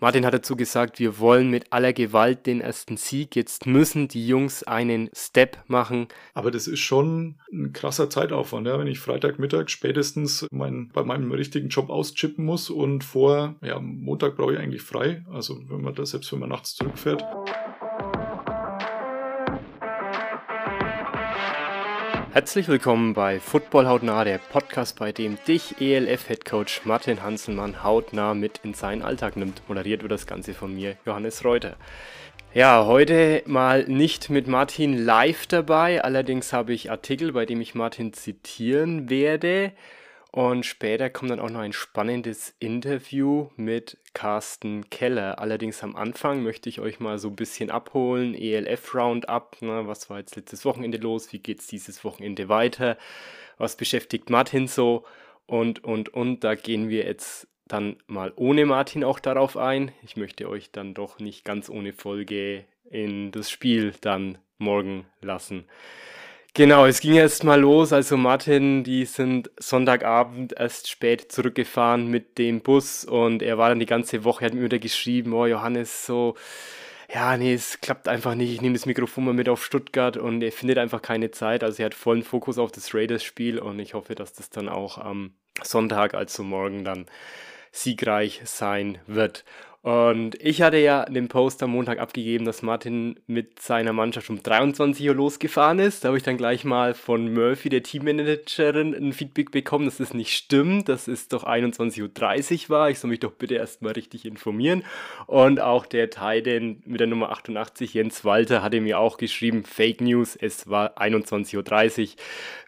Martin hat dazu gesagt, wir wollen mit aller Gewalt den ersten Sieg. Jetzt müssen die Jungs einen Step machen. Aber das ist schon ein krasser Zeitaufwand, ja, wenn ich Freitagmittag spätestens mein, bei meinem richtigen Job auschippen muss und vor, ja, Montag brauche ich eigentlich frei. Also wenn man das, selbst wenn man nachts zurückfährt. Herzlich willkommen bei Football Hautnah, der Podcast, bei dem dich ELF-Headcoach Martin Hanselmann hautnah mit in seinen Alltag nimmt. Moderiert wird das Ganze von mir, Johannes Reuter. Ja, heute mal nicht mit Martin live dabei, allerdings habe ich Artikel, bei dem ich Martin zitieren werde. Und später kommt dann auch noch ein spannendes Interview mit Carsten Keller. Allerdings am Anfang möchte ich euch mal so ein bisschen abholen. ELF Roundup, ne, was war jetzt letztes Wochenende los? Wie geht es dieses Wochenende weiter? Was beschäftigt Martin so? Und, und, und, da gehen wir jetzt dann mal ohne Martin auch darauf ein. Ich möchte euch dann doch nicht ganz ohne Folge in das Spiel dann morgen lassen. Genau, es ging erst mal los. Also Martin, die sind Sonntagabend erst spät zurückgefahren mit dem Bus und er war dann die ganze Woche, hat mir wieder geschrieben, oh Johannes, so, ja, nee, es klappt einfach nicht. Ich nehme das Mikrofon mal mit auf Stuttgart und er findet einfach keine Zeit. Also er hat vollen Fokus auf das Raiders-Spiel und ich hoffe, dass das dann auch am Sonntag, also morgen, dann siegreich sein wird. Und ich hatte ja den Post am Montag abgegeben, dass Martin mit seiner Mannschaft um 23 Uhr losgefahren ist. Da habe ich dann gleich mal von Murphy, der Teammanagerin, ein Feedback bekommen, dass das nicht stimmt, dass es doch 21.30 Uhr war. Ich soll mich doch bitte erstmal richtig informieren. Und auch der Titan mit der Nummer 88, Jens Walter, hatte mir auch geschrieben, Fake News, es war 21.30 Uhr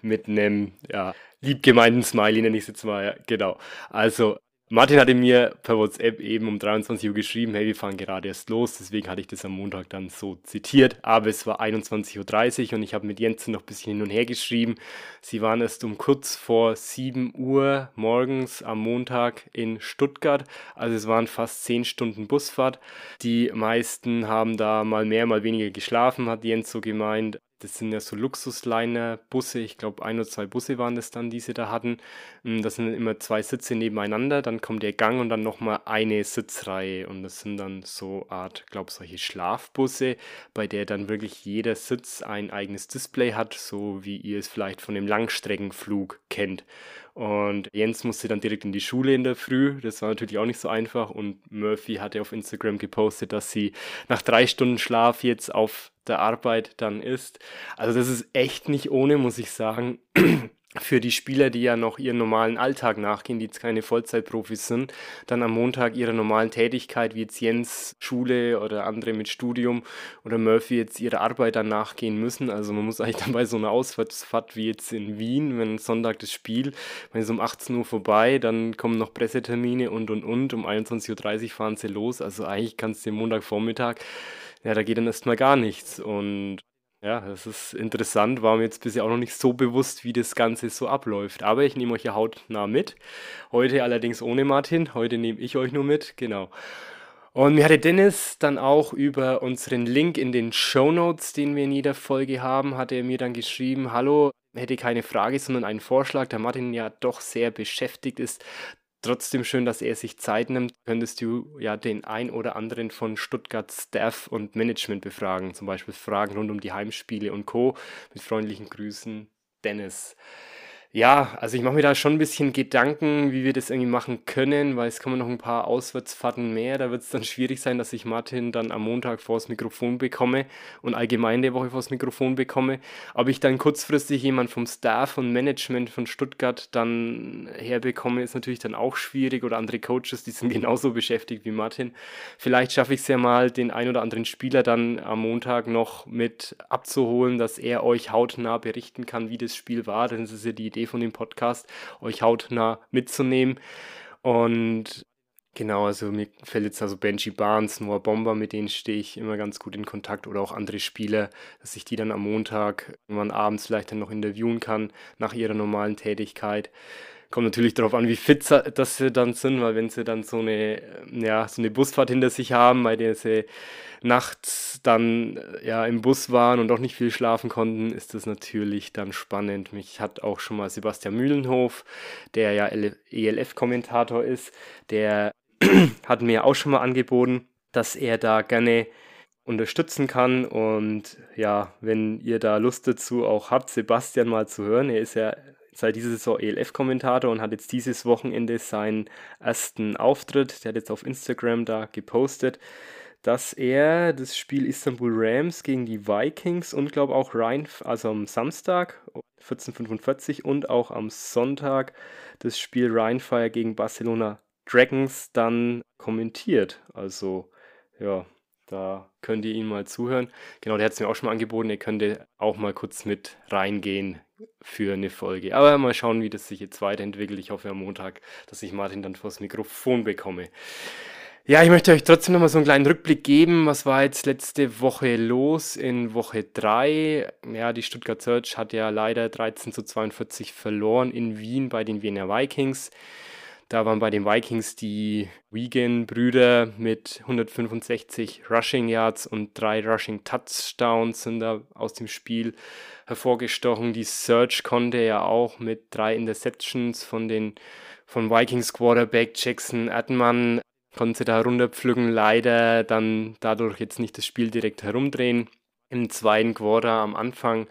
mit einem, ja, liebgemeinten Smiley nenne ich es jetzt mal, ja, genau. Also Martin hatte mir per WhatsApp eben um 23 Uhr geschrieben, hey, wir fahren gerade erst los, deswegen hatte ich das am Montag dann so zitiert, aber es war 21.30 Uhr und ich habe mit Jensen noch ein bisschen hin und her geschrieben. Sie waren erst um kurz vor 7 Uhr morgens am Montag in Stuttgart, also es waren fast 10 Stunden Busfahrt. Die meisten haben da mal mehr, mal weniger geschlafen, hat Jens so gemeint. Das sind ja so Luxusliner-Busse. Ich glaube, ein oder zwei Busse waren das dann, die sie da hatten. Mm, das sind immer zwei Sitze nebeneinander. Dann kommt der Gang und dann nochmal eine Sitzreihe. Und das sind dann so Art, glaube solche Schlafbusse, bei der dann wirklich jeder Sitz ein eigenes Display hat, so wie ihr es vielleicht von dem Langstreckenflug kennt. Und Jens musste dann direkt in die Schule in der Früh. Das war natürlich auch nicht so einfach. Und Murphy hatte auf Instagram gepostet, dass sie nach drei Stunden Schlaf jetzt auf der Arbeit dann ist. Also das ist echt nicht ohne, muss ich sagen. für die Spieler, die ja noch ihren normalen Alltag nachgehen, die jetzt keine Vollzeitprofis sind, dann am Montag ihrer normalen Tätigkeit, wie jetzt Jens Schule oder andere mit Studium oder Murphy jetzt ihre Arbeit dann nachgehen müssen. Also man muss eigentlich dann bei so einer Ausfahrtsfahrt wie jetzt in Wien, wenn Sonntag das Spiel, wenn es um 18 Uhr vorbei, dann kommen noch Pressetermine und und und, um 21.30 Uhr fahren sie los. Also eigentlich kannst du den Montagvormittag, ja, da geht dann erstmal gar nichts. Und ja, das ist interessant, war mir jetzt bisher auch noch nicht so bewusst, wie das Ganze so abläuft. Aber ich nehme euch ja hautnah mit. Heute allerdings ohne Martin. Heute nehme ich euch nur mit, genau. Und mir hatte Dennis dann auch über unseren Link in den Show Notes, den wir in jeder Folge haben, hatte er mir dann geschrieben, hallo, hätte keine Frage, sondern einen Vorschlag, da Martin ja doch sehr beschäftigt ist, trotzdem schön, dass er sich Zeit nimmt. Könntest du ja den ein oder anderen von Stuttgart Staff und Management befragen, zum Beispiel Fragen rund um die Heimspiele und Co. Mit freundlichen Grüßen, Dennis. Ja, also ich mache mir da schon ein bisschen Gedanken, wie wir das irgendwie machen können, weil es kommen noch ein paar Auswärtsfahrten mehr. Da wird es dann schwierig sein, dass ich Martin dann am Montag vors Mikrofon bekomme und allgemein der Woche vors Mikrofon bekomme. Ob ich dann kurzfristig jemand vom Staff und Management von Stuttgart dann herbekomme, ist natürlich dann auch schwierig oder andere Coaches, die sind genauso beschäftigt wie Martin. Vielleicht schaffe ich es ja mal, den ein oder anderen Spieler dann am Montag noch mit abzuholen, dass er euch hautnah berichten kann, wie das Spiel war. Denn das ist ja die Idee Idee von dem Podcast, euch hautnah mitzunehmen. Und genau, also mir fällt jetzt also Benji Barnes, Noah Bomber, mit denen stehe ich immer ganz gut in Kontakt oder auch andere Spieler, dass ich die dann am Montag irgendwann abends vielleicht dann noch interviewen kann nach ihrer normalen Tätigkeit. Kommt natürlich darauf an, wie fit das sie dann sind, weil wenn sie dann so eine, ja, so eine Busfahrt hinter sich haben, bei der sie nachts dann ja im Bus waren und auch nicht viel schlafen konnten, ist das natürlich dann spannend. Mich hat auch schon mal Sebastian Mühlenhof, der ja ELF-Kommentator ist, der hat mir auch schon mal angeboten, dass er da gerne unterstützen kann. Und ja, wenn ihr da Lust dazu auch habt, Sebastian mal zu hören, er ist ja seit dieser Saison ELF-Kommentator und hat jetzt dieses Wochenende seinen ersten Auftritt. Der hat jetzt auf Instagram da gepostet, dass er das Spiel Istanbul Rams gegen die Vikings und glaube auch Rhein, also am Samstag 14.45 und auch am Sonntag das Spiel Rheinfire gegen Barcelona Dragons dann kommentiert. Also ja, da könnt ihr ihm mal zuhören. Genau, der hat es mir auch schon mal angeboten. Ihr könnt auch mal kurz mit reingehen für eine Folge. Aber mal schauen, wie das sich jetzt weiterentwickelt. Ich hoffe am Montag, dass ich Martin dann vors Mikrofon bekomme. Ja, ich möchte euch trotzdem nochmal so einen kleinen Rückblick geben. Was war jetzt letzte Woche los in Woche 3? Ja, die Stuttgart Search hat ja leider 13 zu 42 verloren in Wien bei den Wiener Vikings. Da waren bei den Vikings die Wigan-Brüder mit 165 Rushing Yards und drei Rushing Touchdowns sind da aus dem Spiel hervorgestochen. Die Search konnte ja auch mit drei Interceptions von den von Vikings Quarterback Jackson Adman konnte sie da runterpflücken. Leider dann dadurch jetzt nicht das Spiel direkt herumdrehen. Im zweiten Quarter am Anfang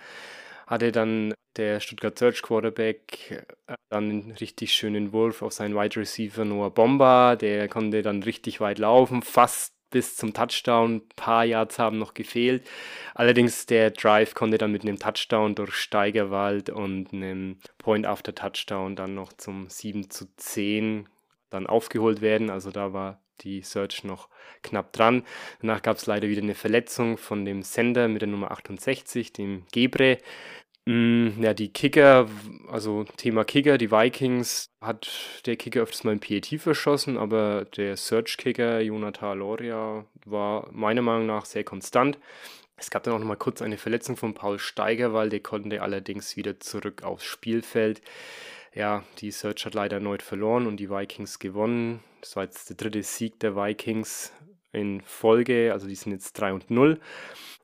hatte dann der Stuttgart Search Quarterback äh, dann einen richtig schönen Wurf auf seinen Wide Receiver Noah Bomber. Der konnte dann richtig weit laufen, fast bis zum Touchdown. Ein paar Yards haben noch gefehlt. Allerdings der Drive konnte dann mit einem Touchdown durch Steigerwald und einem Point after Touchdown dann noch zum 7 zu 10 dann aufgeholt werden. Also da war die Search noch knapp dran. Danach gab es leider wieder eine Verletzung von dem Sender mit der Nummer 68, dem Gebre. Mm, ja, die Kicker, also Thema Kicker, die Vikings hat der Kicker öfters mal ein PAT verschossen, aber der Search-Kicker Jonathan Loria war meiner Meinung nach sehr konstant. Es gab dann auch noch mal kurz eine Verletzung von Paul Steiger, weil der konnte allerdings wieder zurück aufs Spielfeld. Ja, die Search hat leider erneut verloren und die Vikings gewonnen. Das war jetzt der dritte Sieg der Vikings in Folge, also die sind jetzt 3 und 0.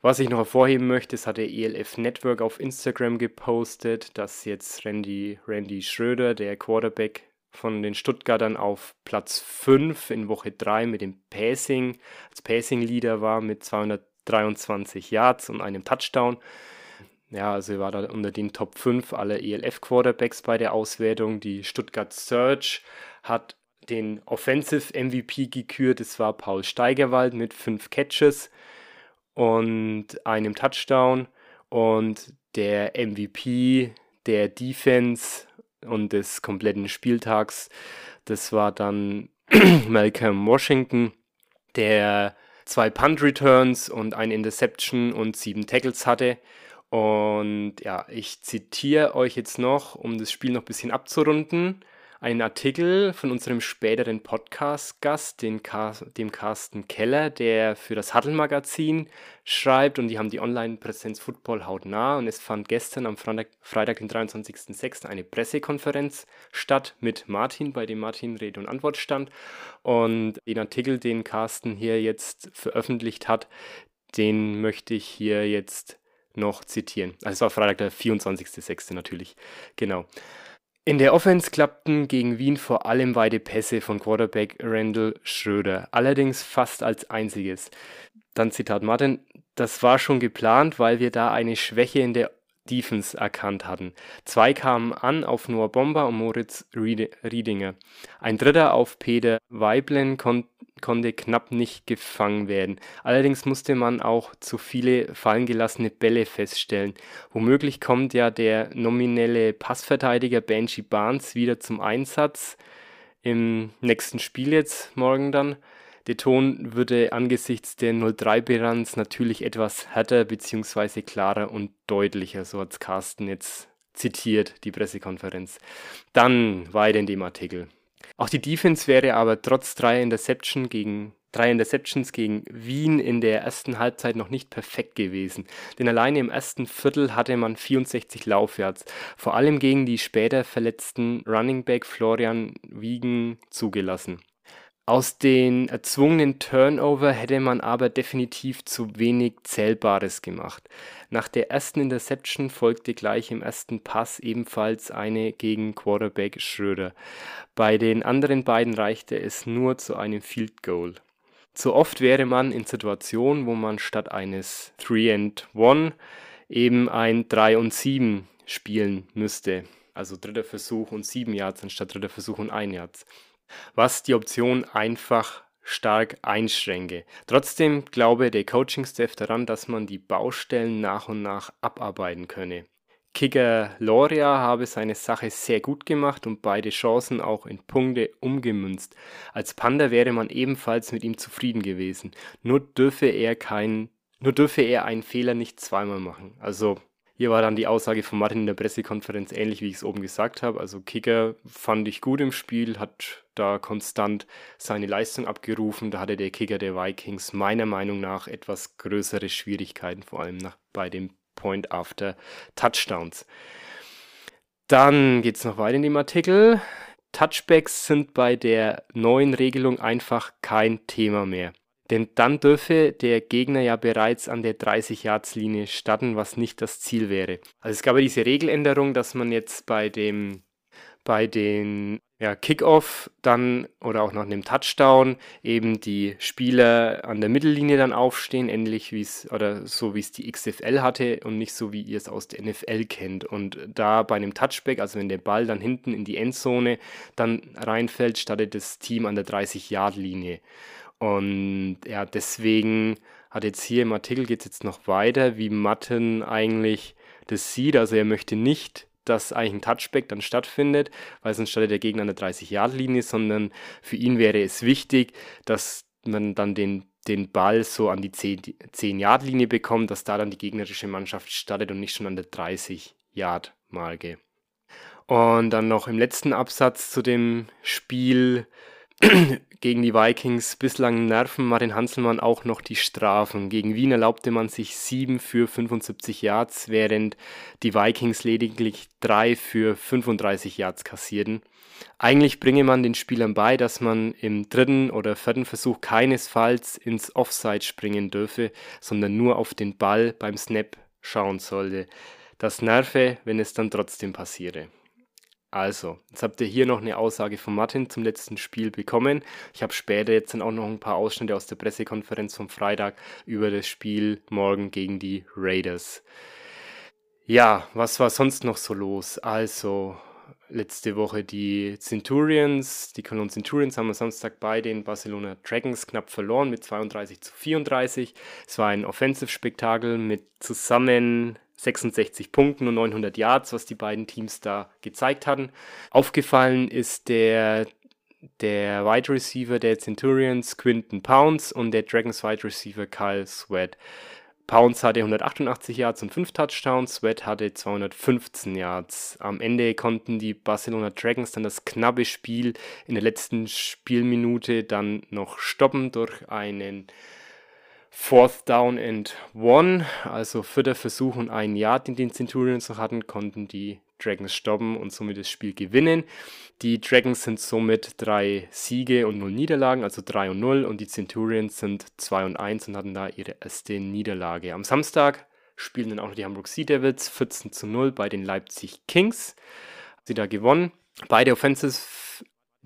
Was ich noch hervorheben möchte, es hat der ELF Network auf Instagram gepostet, dass jetzt Randy, Randy Schröder, der Quarterback von den Stuttgartern auf Platz 5 in Woche 3 mit dem Passing, als Passing-Leader war mit 223 Yards und einem Touchdown. Ja, also er war da unter den Top 5 aller ELF-Quarterbacks bei der Auswertung. Die Stuttgart Search hat den Offensive MVP gekürt. Es war Paul Steigerwald mit 5 Catches und einem Touchdown. Und der MVP der Defense und des kompletten Spieltags, das war dann Malcolm Washington, der zwei Punt Returns und ein Interception und sieben Tackles hatte. Und ja, ich zitiere euch jetzt noch, um das Spiel noch ein bisschen abzurunden, einen Artikel von unserem späteren Podcast-Gast, dem Carsten Keller, der für das Huddle-Magazin schreibt und die haben die Online-Präsenz Football hautnah und es fand gestern am Freitag, Freitag den 23.06. eine Pressekonferenz statt mit Martin, bei dem Martin Rede und Antwort stand und den Artikel, den Carsten hier jetzt veröffentlicht hat, den möchte ich hier jetzt noch zitieren. Also es war Freitag der 24.06. natürlich. Genau. In der Offense klappten gegen Wien vor allem weite Pässe von Quarterback Randall Schröder, allerdings fast als einziges. Dann Zitat Martin, das war schon geplant, weil wir da eine Schwäche in der Defense erkannt hatten. Zwei kamen an auf Noah Bomber und Moritz Riedinger. Ein dritter auf Peter Weiblen kon konnte knapp nicht gefangen werden. Allerdings musste man auch zu viele fallen gelassene Bälle feststellen. Womöglich kommt ja der nominelle Passverteidiger Benji Barnes wieder zum Einsatz im nächsten Spiel jetzt morgen dann. Der Ton würde angesichts der 03-Bilanz natürlich etwas härter bzw. klarer und deutlicher, so hat Carsten jetzt zitiert, die Pressekonferenz. Dann weiter in dem Artikel. Auch die Defense wäre aber trotz drei Interception gegen drei Interceptions gegen Wien in der ersten Halbzeit noch nicht perfekt gewesen, denn alleine im ersten Viertel hatte man 64 Laufyards, vor allem gegen die später verletzten Running Back Florian Wiegen zugelassen. Aus den erzwungenen Turnover hätte man aber definitiv zu wenig Zählbares gemacht. Nach der ersten Interception folgte gleich im ersten Pass ebenfalls eine gegen Quarterback Schröder. Bei den anderen beiden reichte es nur zu einem Field Goal. Zu oft wäre man in Situationen, wo man statt eines 3 and 1 eben ein 3 und 7 spielen müsste. Also dritter Versuch und 7 Yards anstatt dritter Versuch und 1 Yards was die Option einfach stark einschränke. Trotzdem glaube der Coaching-Staff daran, dass man die Baustellen nach und nach abarbeiten könne. Kicker Loria habe seine Sache sehr gut gemacht und beide Chancen auch in Punkte umgemünzt. Als Panda wäre man ebenfalls mit ihm zufrieden gewesen. Nur dürfe er keinen, nur dürfe er einen Fehler nicht zweimal machen. Also hier war dann die Aussage von Martin in der Pressekonferenz ähnlich, wie ich es oben gesagt habe. Also Kicker fand ich gut im Spiel, hat da konstant seine Leistung abgerufen. Da hatte der Kicker der Vikings meiner Meinung nach etwas größere Schwierigkeiten, vor allem nach, bei den Point After Touchdowns. Dann geht es noch weiter in dem Artikel. Touchbacks sind bei der neuen Regelung einfach kein Thema mehr. Denn dann dürfe der Gegner ja bereits an der 30-Yards-Linie starten, was nicht das Ziel wäre. Also es gab ja diese Regeländerung, dass man jetzt bei dem bei den ja, Kickoff dann oder auch nach einem Touchdown eben die Spieler an der Mittellinie dann aufstehen, ähnlich wie es oder so wie es die XFL hatte und nicht so wie ihr es aus der NFL kennt. Und da bei einem Touchback, also wenn der Ball dann hinten in die Endzone dann reinfällt, startet das Team an der 30-Yard-Linie. Und ja, deswegen hat jetzt hier im Artikel geht es jetzt noch weiter, wie Matten eigentlich das sieht. Also er möchte nicht, dass eigentlich ein Touchback dann stattfindet, weil sonst startet der Gegner an der 30-Yard-Linie, sondern für ihn wäre es wichtig, dass man dann den, den Ball so an die 10-Yard-Linie bekommt, dass da dann die gegnerische Mannschaft startet und nicht schon an der 30-Yard-Marke. Und dann noch im letzten Absatz zu dem Spiel gegen die Vikings bislang nerven Martin Hanselmann auch noch die Strafen. Gegen Wien erlaubte man sich 7 für 75 Yards, während die Vikings lediglich 3 für 35 Yards kassierten. Eigentlich bringe man den Spielern bei, dass man im dritten oder vierten Versuch keinesfalls ins Offside springen dürfe, sondern nur auf den Ball beim Snap schauen sollte. Das nerve, wenn es dann trotzdem passiere. Also, jetzt habt ihr hier noch eine Aussage von Martin zum letzten Spiel bekommen. Ich habe später jetzt dann auch noch ein paar Ausschnitte aus der Pressekonferenz vom Freitag über das Spiel morgen gegen die Raiders. Ja, was war sonst noch so los? Also, letzte Woche die Centurions, die Cologne Centurions haben am Samstag bei den Barcelona Dragons knapp verloren mit 32 zu 34. Es war ein Offensive-Spektakel mit zusammen 66 Punkten und 900 Yards, was die beiden Teams da gezeigt hatten. Aufgefallen ist der, der Wide Receiver der Centurions, Quinton Pounds, und der Dragons Wide Receiver Kyle Sweat. Pounds hatte 188 Yards und 5 Touchdowns, Sweat hatte 215 Yards. Am Ende konnten die Barcelona Dragons dann das knappe Spiel in der letzten Spielminute dann noch stoppen durch einen Fourth Down and One, also vierter Versuch und ein Yard, den die Centurions noch hatten, konnten die Dragons stoppen und somit das Spiel gewinnen. Die Dragons sind somit drei Siege und null Niederlagen, also 3 und 0 und die Centurions sind 2 und 1 und hatten da ihre erste Niederlage. Am Samstag spielen dann auch noch die Hamburg Sea Devils 14 zu 0 bei den Leipzig Kings. Sie da gewonnen. Beide Offenses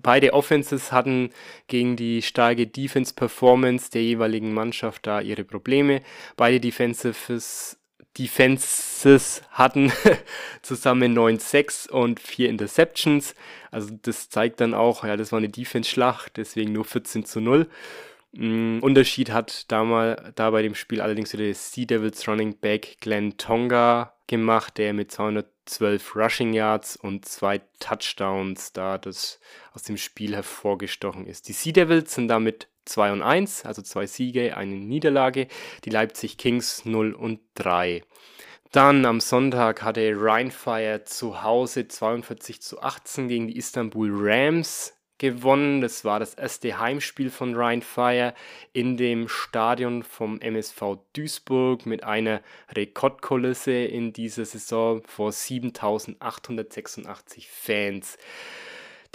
Beide Offenses hatten gegen die starke Defense-Performance der jeweiligen Mannschaft da ihre Probleme. Beide Defensives, Defenses hatten zusammen 9-6 und 4 Interceptions. Also das zeigt dann auch, ja, das war eine Defense-Schlacht, deswegen nur 14 zu 0. Mm, Unterschied hat da, da bei dem Spiel allerdings wieder der Sea Devils Running Back Glenn Tonga gemacht, der mit 212 Rushing Yards und zwei Touchdowns da das aus dem Spiel hervorgestochen ist. Die Sea Devils sind damit 2 und 1, also zwei Siege, eine Niederlage. Die Leipzig Kings 0 und 3. Dann am Sonntag hatte Rheinfire zu Hause 42 zu 18 gegen die Istanbul Rams gewonnen. Das war das erste Heimspiel von Rhein Fire in dem Stadion vom MSV Duisburg mit einer Rekordkulisse in dieser Saison vor 7886 Fans.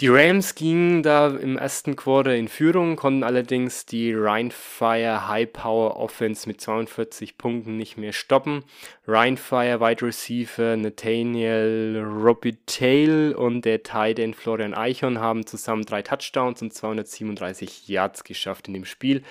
Die Rams gingen da im ersten Quarter in Führung, konnten allerdings die Rheinfire High Power Offense mit 42 Punkten nicht mehr stoppen. Rheinfire Wide Receiver Nathaniel Robitaille und der Tight End Florian Eichhorn haben zusammen drei Touchdowns und 237 Yards geschafft in dem Spiel.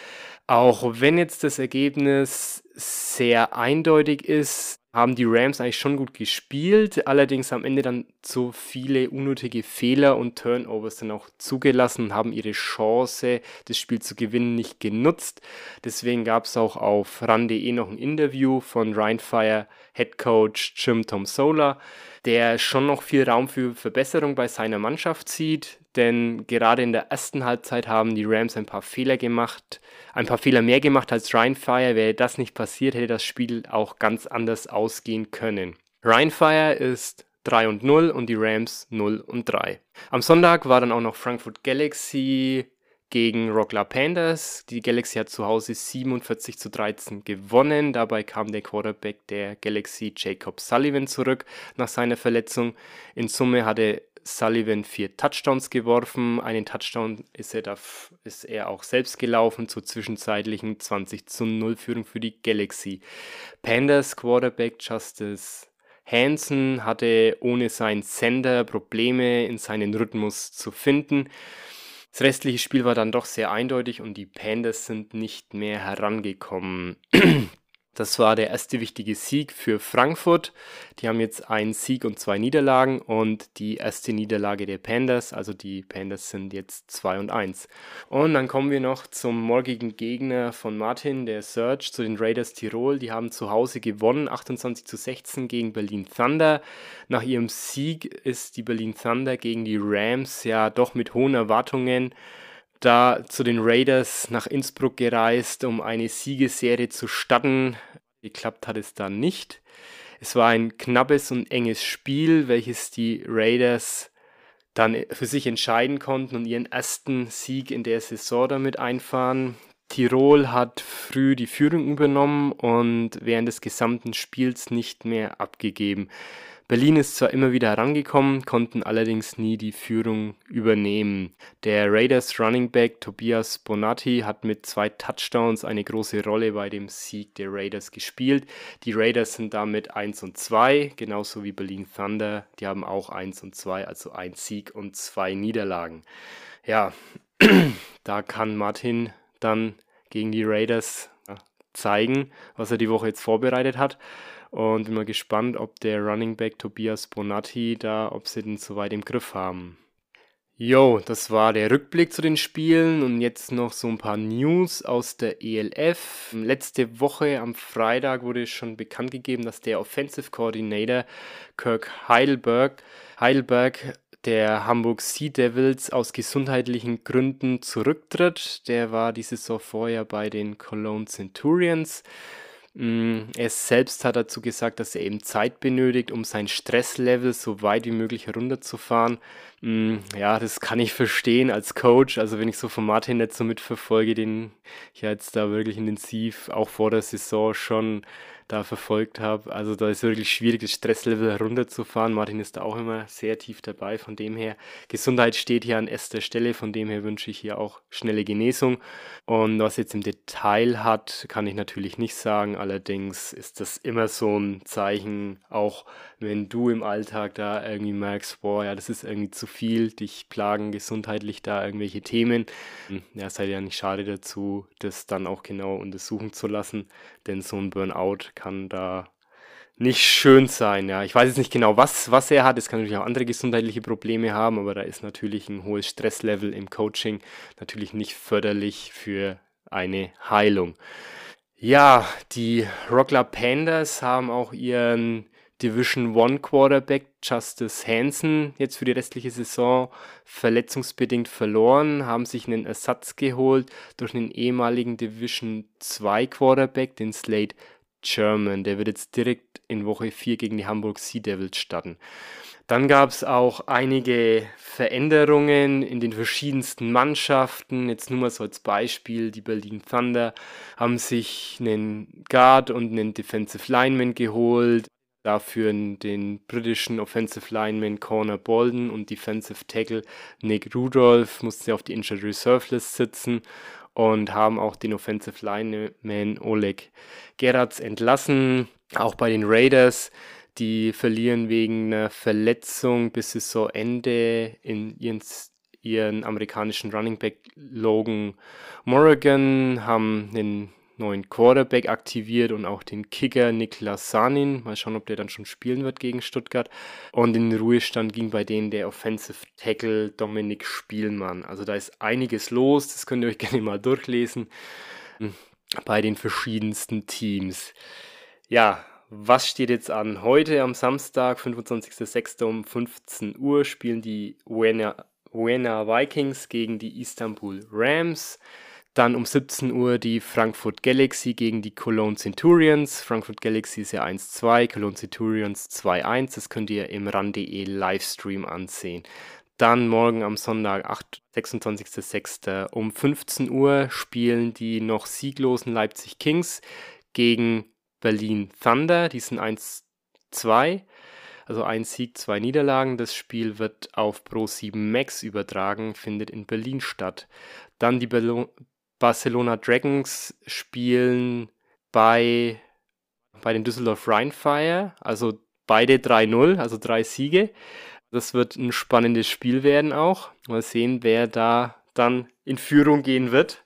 Auch wenn jetzt das Ergebnis sehr eindeutig ist, haben die Rams eigentlich schon gut gespielt, allerdings am Ende dann so viele unnötige Fehler und Turnovers dann auch zugelassen und haben ihre Chance, das Spiel zu gewinnen, nicht genutzt. Deswegen gab es auch auf RAN.de noch ein Interview von Rheinfire Head Coach Jim Tom Sola, der schon noch viel Raum für Verbesserung bei seiner Mannschaft sieht, denn gerade in der ersten Halbzeit haben die Rams ein paar Fehler gemacht, ein paar Fehler mehr gemacht als Rheinfire. Wäre das nicht passiert, hätte das Spiel auch ganz anders ausgehen können. Rheinfire ist 3 und 0 und die Rams 0 und 3. Am Sonntag war dann auch noch Frankfurt Galaxy gegen Rockla Panthers. Die Galaxy hat zu Hause 47 zu 13 gewonnen. Dabei kam der Quarterback der Galaxy Jacob Sullivan zurück nach seiner Verletzung. In Summe hatte Sullivan vier Touchdowns geworfen. Einen Touchdown ist er, da, ist er auch selbst gelaufen zur zwischenzeitlichen 20 zu 0 Führung für die Galaxy. Pandas Quarterback Justice Hansen hatte ohne seinen Sender Probleme in seinen Rhythmus zu finden. Das restliche Spiel war dann doch sehr eindeutig und die Pandas sind nicht mehr herangekommen. Das war der erste wichtige Sieg für Frankfurt. Die haben jetzt einen Sieg und zwei Niederlagen und die erste Niederlage der Pandas. Also die Pandas sind jetzt 2 und 1. Und dann kommen wir noch zum morgigen Gegner von Martin, der Search, zu den Raiders Tirol. Die haben zu Hause gewonnen, 28 zu 16 gegen Berlin Thunder. Nach ihrem Sieg ist die Berlin Thunder gegen die Rams ja doch mit hohen Erwartungen da zu den Raiders nach Innsbruck gereist, um eine Siegesserie zu starten. Geklappt hat es dann nicht. Es war ein knappes und enges Spiel, welches die Raiders dann für sich entscheiden konnten und ihren ersten Sieg in der Saison damit einfahren. Tirol hat früh die Führung übernommen und während des gesamten Spiels nicht mehr abgegeben. Berlin ist zwar immer wieder herangekommen, konnten allerdings nie die Führung übernehmen. Der Raiders Running Back Tobias Bonatti hat mit zwei Touchdowns eine große Rolle bei dem Sieg der Raiders gespielt. Die Raiders sind damit 1 und 2, genauso wie Berlin Thunder. Die haben auch 1 und 2, also ein Sieg und zwei Niederlagen. Ja, da kann Martin dann gegen die Raiders zeigen, was er die Woche jetzt vorbereitet hat. Und bin mal gespannt, ob der Running Back Tobias Bonatti da, ob sie den soweit im Griff haben. Jo, das war der Rückblick zu den Spielen und jetzt noch so ein paar News aus der ELF. Letzte Woche am Freitag wurde schon bekannt gegeben, dass der Offensive Coordinator Kirk Heidelberg, Heidelberg der Hamburg Sea Devils aus gesundheitlichen Gründen zurücktritt. Der war die Saison vorher bei den Cologne Centurions. Mm, er selbst hat dazu gesagt, dass er eben Zeit benötigt, um sein Stresslevel so weit wie möglich herunterzufahren. Mm, ja, das kann ich verstehen als Coach. Also wenn ich so von Martin jetzt so mitverfolge, den ich jetzt da wirklich intensiv auch vor der Saison schon da verfolgt habe. Also da ist wirklich schwierig, das Stresslevel herunterzufahren. Martin ist da auch immer sehr tief dabei. Von dem her, Gesundheit steht hier an erster Stelle. Von dem her wünsche ich hier auch schnelle Genesung. Und was jetzt im Detail hat, kann ich natürlich nicht sagen. Allerdings ist das immer so ein Zeichen, auch wenn du im Alltag da irgendwie merkst, boah, ja, das ist irgendwie zu viel, dich plagen gesundheitlich da irgendwelche Themen. Ja, seid ja nicht schade dazu, das dann auch genau untersuchen zu lassen, denn so ein Burnout kann da nicht schön sein. Ja, ich weiß jetzt nicht genau, was, was er hat. Es kann natürlich auch andere gesundheitliche Probleme haben, aber da ist natürlich ein hohes Stresslevel im Coaching natürlich nicht förderlich für eine Heilung. Ja, die Rockler Pandas haben auch ihren Division One Quarterback Justice Hansen jetzt für die restliche Saison verletzungsbedingt verloren, haben sich einen Ersatz geholt durch einen ehemaligen Division 2 Quarterback, den Slade German. Der wird jetzt direkt in Woche 4 gegen die Hamburg Sea Devils starten. Dann gab es auch einige Veränderungen in den verschiedensten Mannschaften. Jetzt nur mal so als Beispiel, die Berlin Thunder haben sich einen Guard und einen Defensive Lineman geholt. Dafür den britischen Offensive Lineman Corner Bolden und Defensive Tackle Nick Rudolph mussten auf die Injured Reserve List sitzen und haben auch den Offensive Lineman Oleg Geratz entlassen. Auch bei den Raiders, die verlieren wegen einer Verletzung bis Saisonende in ihren, ihren amerikanischen Running Back Logan Morrigan, haben den neuen Quarterback aktiviert und auch den Kicker Niklas Sanin. Mal schauen, ob der dann schon spielen wird gegen Stuttgart. Und in den Ruhestand ging bei denen der Offensive Tackle Dominik Spielmann. Also da ist einiges los, das könnt ihr euch gerne mal durchlesen bei den verschiedensten Teams. Ja, was steht jetzt an? Heute am Samstag, 25.06. um 15 Uhr spielen die Wiener, Wiener Vikings gegen die Istanbul Rams. Dann um 17 Uhr die Frankfurt Galaxy gegen die Cologne Centurions. Frankfurt Galaxy ist ja 1-2, Cologne Centurions 2-1. Das könnt ihr im RAN.de Livestream ansehen. Dann morgen am Sonntag, 26.06. um 15 Uhr spielen die noch sieglosen Leipzig Kings gegen Berlin Thunder. Die sind 1-2. Also ein Sieg, zwei Niederlagen. Das Spiel wird auf Pro 7 Max übertragen, findet in Berlin statt. Dann die Belo Barcelona Dragons spielen bei, bei den Düsseldorf Rheinfire, also beide 3-0, also drei Siege. Das wird ein spannendes Spiel werden auch. Mal sehen, wer da dann in Führung gehen wird.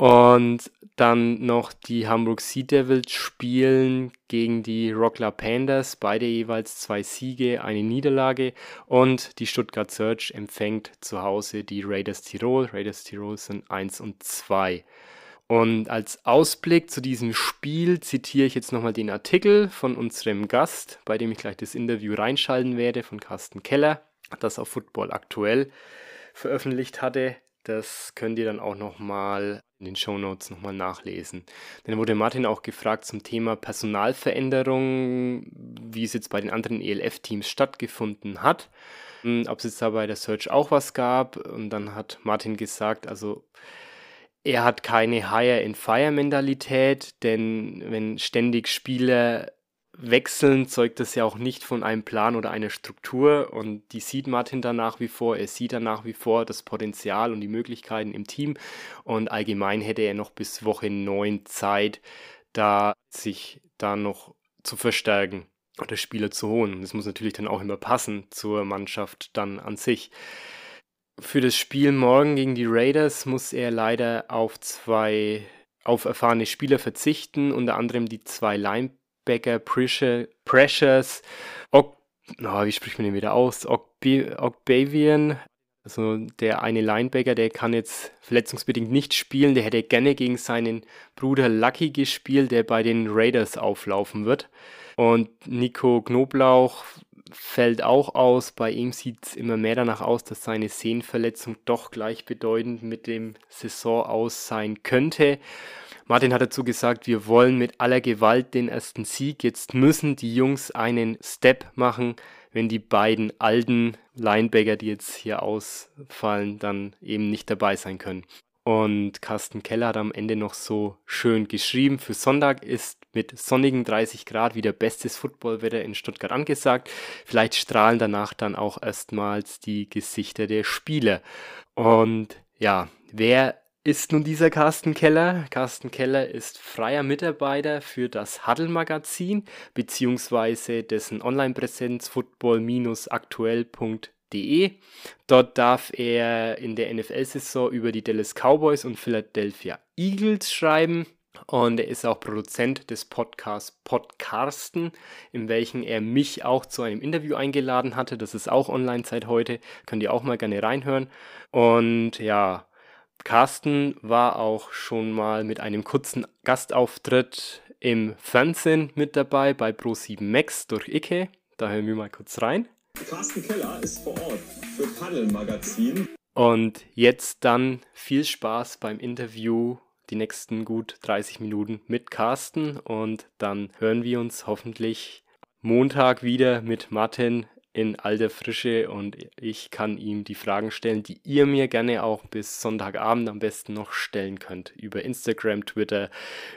Und dann noch die Hamburg Sea Devils spielen gegen die Rockler Pandas, beide jeweils zwei Siege, eine Niederlage. Und die Stuttgart Search empfängt zu Hause die Raiders Tirol. Raiders Tirol sind 1 und 2. Und als Ausblick zu diesem Spiel zitiere ich jetzt nochmal den Artikel von unserem Gast, bei dem ich gleich das Interview reinschalten werde, von Carsten Keller, das auf Football aktuell veröffentlicht hatte. Das könnt ihr dann auch nochmal in den Shownotes nochmal nachlesen. Dann wurde Martin auch gefragt zum Thema Personalveränderung, wie es jetzt bei den anderen ELF-Teams stattgefunden hat, hm, ob es jetzt da bei der Search auch was gab. Und dann hat Martin gesagt, also er hat keine Hire-and-Fire-Mentalität, denn wenn ständig Spieler Wechseln zeugt das ja auch nicht von einem Plan oder einer Struktur und die sieht Martin da nach wie vor. Er sieht da nach wie vor das Potenzial und die Möglichkeiten im Team und allgemein hätte er noch bis Woche 9 Zeit, da sich da noch zu verstärken oder Spieler zu holen. Das muss natürlich dann auch immer passen zur Mannschaft dann an sich. Für das Spiel morgen gegen die Raiders muss er leider auf zwei auf erfahrene Spieler verzichten, unter anderem die zwei Linebacker Becker, Precious, Og oh, wie spricht man den wieder aus? Ogbavian, also der eine Linebacker, der kann jetzt verletzungsbedingt nicht spielen. Der hätte gerne gegen seinen Bruder Lucky gespielt, der bei den Raiders auflaufen wird. Und Nico Knoblauch fällt auch aus. Bei ihm sieht es immer mehr danach aus, dass seine Sehnenverletzung doch gleichbedeutend mit dem Saison aus sein könnte. Martin hat dazu gesagt, wir wollen mit aller Gewalt den ersten Sieg. Jetzt müssen die Jungs einen Step machen, wenn die beiden alten Linebacker, die jetzt hier ausfallen, dann eben nicht dabei sein können. Und Carsten Keller hat am Ende noch so schön geschrieben, für Sonntag ist mit sonnigen 30 Grad wieder bestes Footballwetter in Stuttgart angesagt. Vielleicht strahlen danach dann auch erstmals die Gesichter der Spieler. Und ja, wer ist nun dieser Carsten Keller. Carsten Keller ist freier Mitarbeiter für das Huddle Magazin beziehungsweise dessen Online-Präsenz football-aktuell.de. Dort darf er in der NFL-Saison über die Dallas Cowboys und Philadelphia Eagles schreiben. Und er ist auch Produzent des Podcasts Podcasten, in welchem er mich auch zu einem Interview eingeladen hatte. Das ist auch online seit heute. Könnt ihr auch mal gerne reinhören. Und ja, Carsten war auch schon mal mit einem kurzen Gastauftritt im Fernsehen mit dabei bei Pro7 Max durch Icke. Da hören wir mal kurz rein. Carsten Keller ist vor Ort für Paddel Magazin. Und jetzt dann viel Spaß beim Interview, die nächsten gut 30 Minuten mit Carsten. Und dann hören wir uns hoffentlich Montag wieder mit Martin in alter Frische und ich kann ihm die Fragen stellen, die ihr mir gerne auch bis Sonntagabend am besten noch stellen könnt. Über Instagram, Twitter,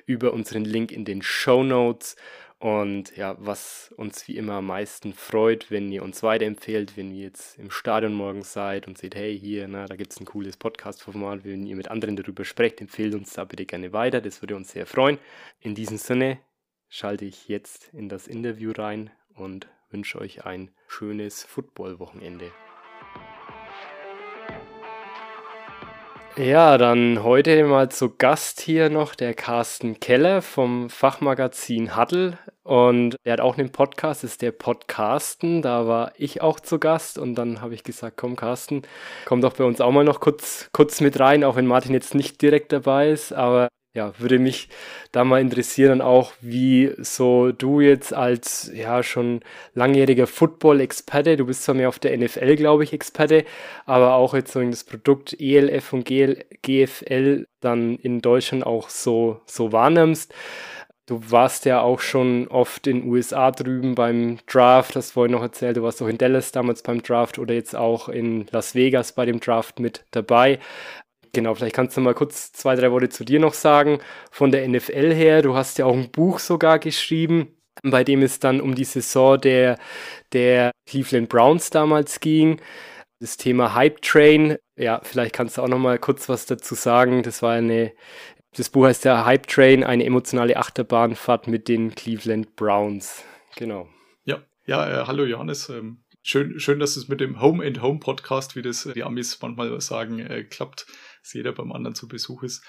über unseren Link in den Show Notes. Und ja, was uns wie immer am meisten freut, wenn ihr uns weiterempfehlt, wenn ihr jetzt im Stadion morgens seid und seht, hey, hier, na, da gibt es ein cooles Podcast-Format, wenn ihr mit anderen darüber sprecht, empfehlt uns da bitte gerne weiter, das würde uns sehr freuen. In diesem Sinne schalte ich jetzt in das Interview rein und wünsche euch ein schönes Football-Wochenende. Ja, dann heute mal zu Gast hier noch der Carsten Keller vom Fachmagazin Huddle. Und er hat auch einen Podcast, ist der Podcasten. Da war ich auch zu Gast und dann habe ich gesagt, komm Carsten, komm doch bei uns auch mal noch kurz, kurz mit rein, auch wenn Martin jetzt nicht direkt dabei ist. Aber ja, würde mich da mal interessieren auch, wie so du jetzt als ja schon langjähriger Football-Experte, du bist zwar mehr auf der NFL, glaube ich, Experte, aber auch jetzt so in das Produkt ELF und GL, GFL dann in Deutschland auch so, so wahrnimmst. Du warst ja auch schon oft in den USA drüben beim Draft, das vorhin noch erzählt, du warst auch in Dallas damals beim Draft oder jetzt auch in Las Vegas bei dem Draft mit dabei. Genau, vielleicht kannst du mal kurz zwei, drei Worte zu dir noch sagen. Von der NFL her, du hast ja auch ein Buch sogar geschrieben, bei dem es dann um die Saison der, der Cleveland Browns damals ging. Das Thema Hype Train, ja, vielleicht kannst du auch noch mal kurz was dazu sagen. Das war eine, das Buch heißt ja Hype Train, eine emotionale Achterbahnfahrt mit den Cleveland Browns. Genau. Ja, ja, äh, hallo Johannes. Ähm, schön, schön, dass es mit dem Home and Home Podcast, wie das die Amis manchmal sagen, äh, klappt dass jeder beim anderen zu Besuch ist.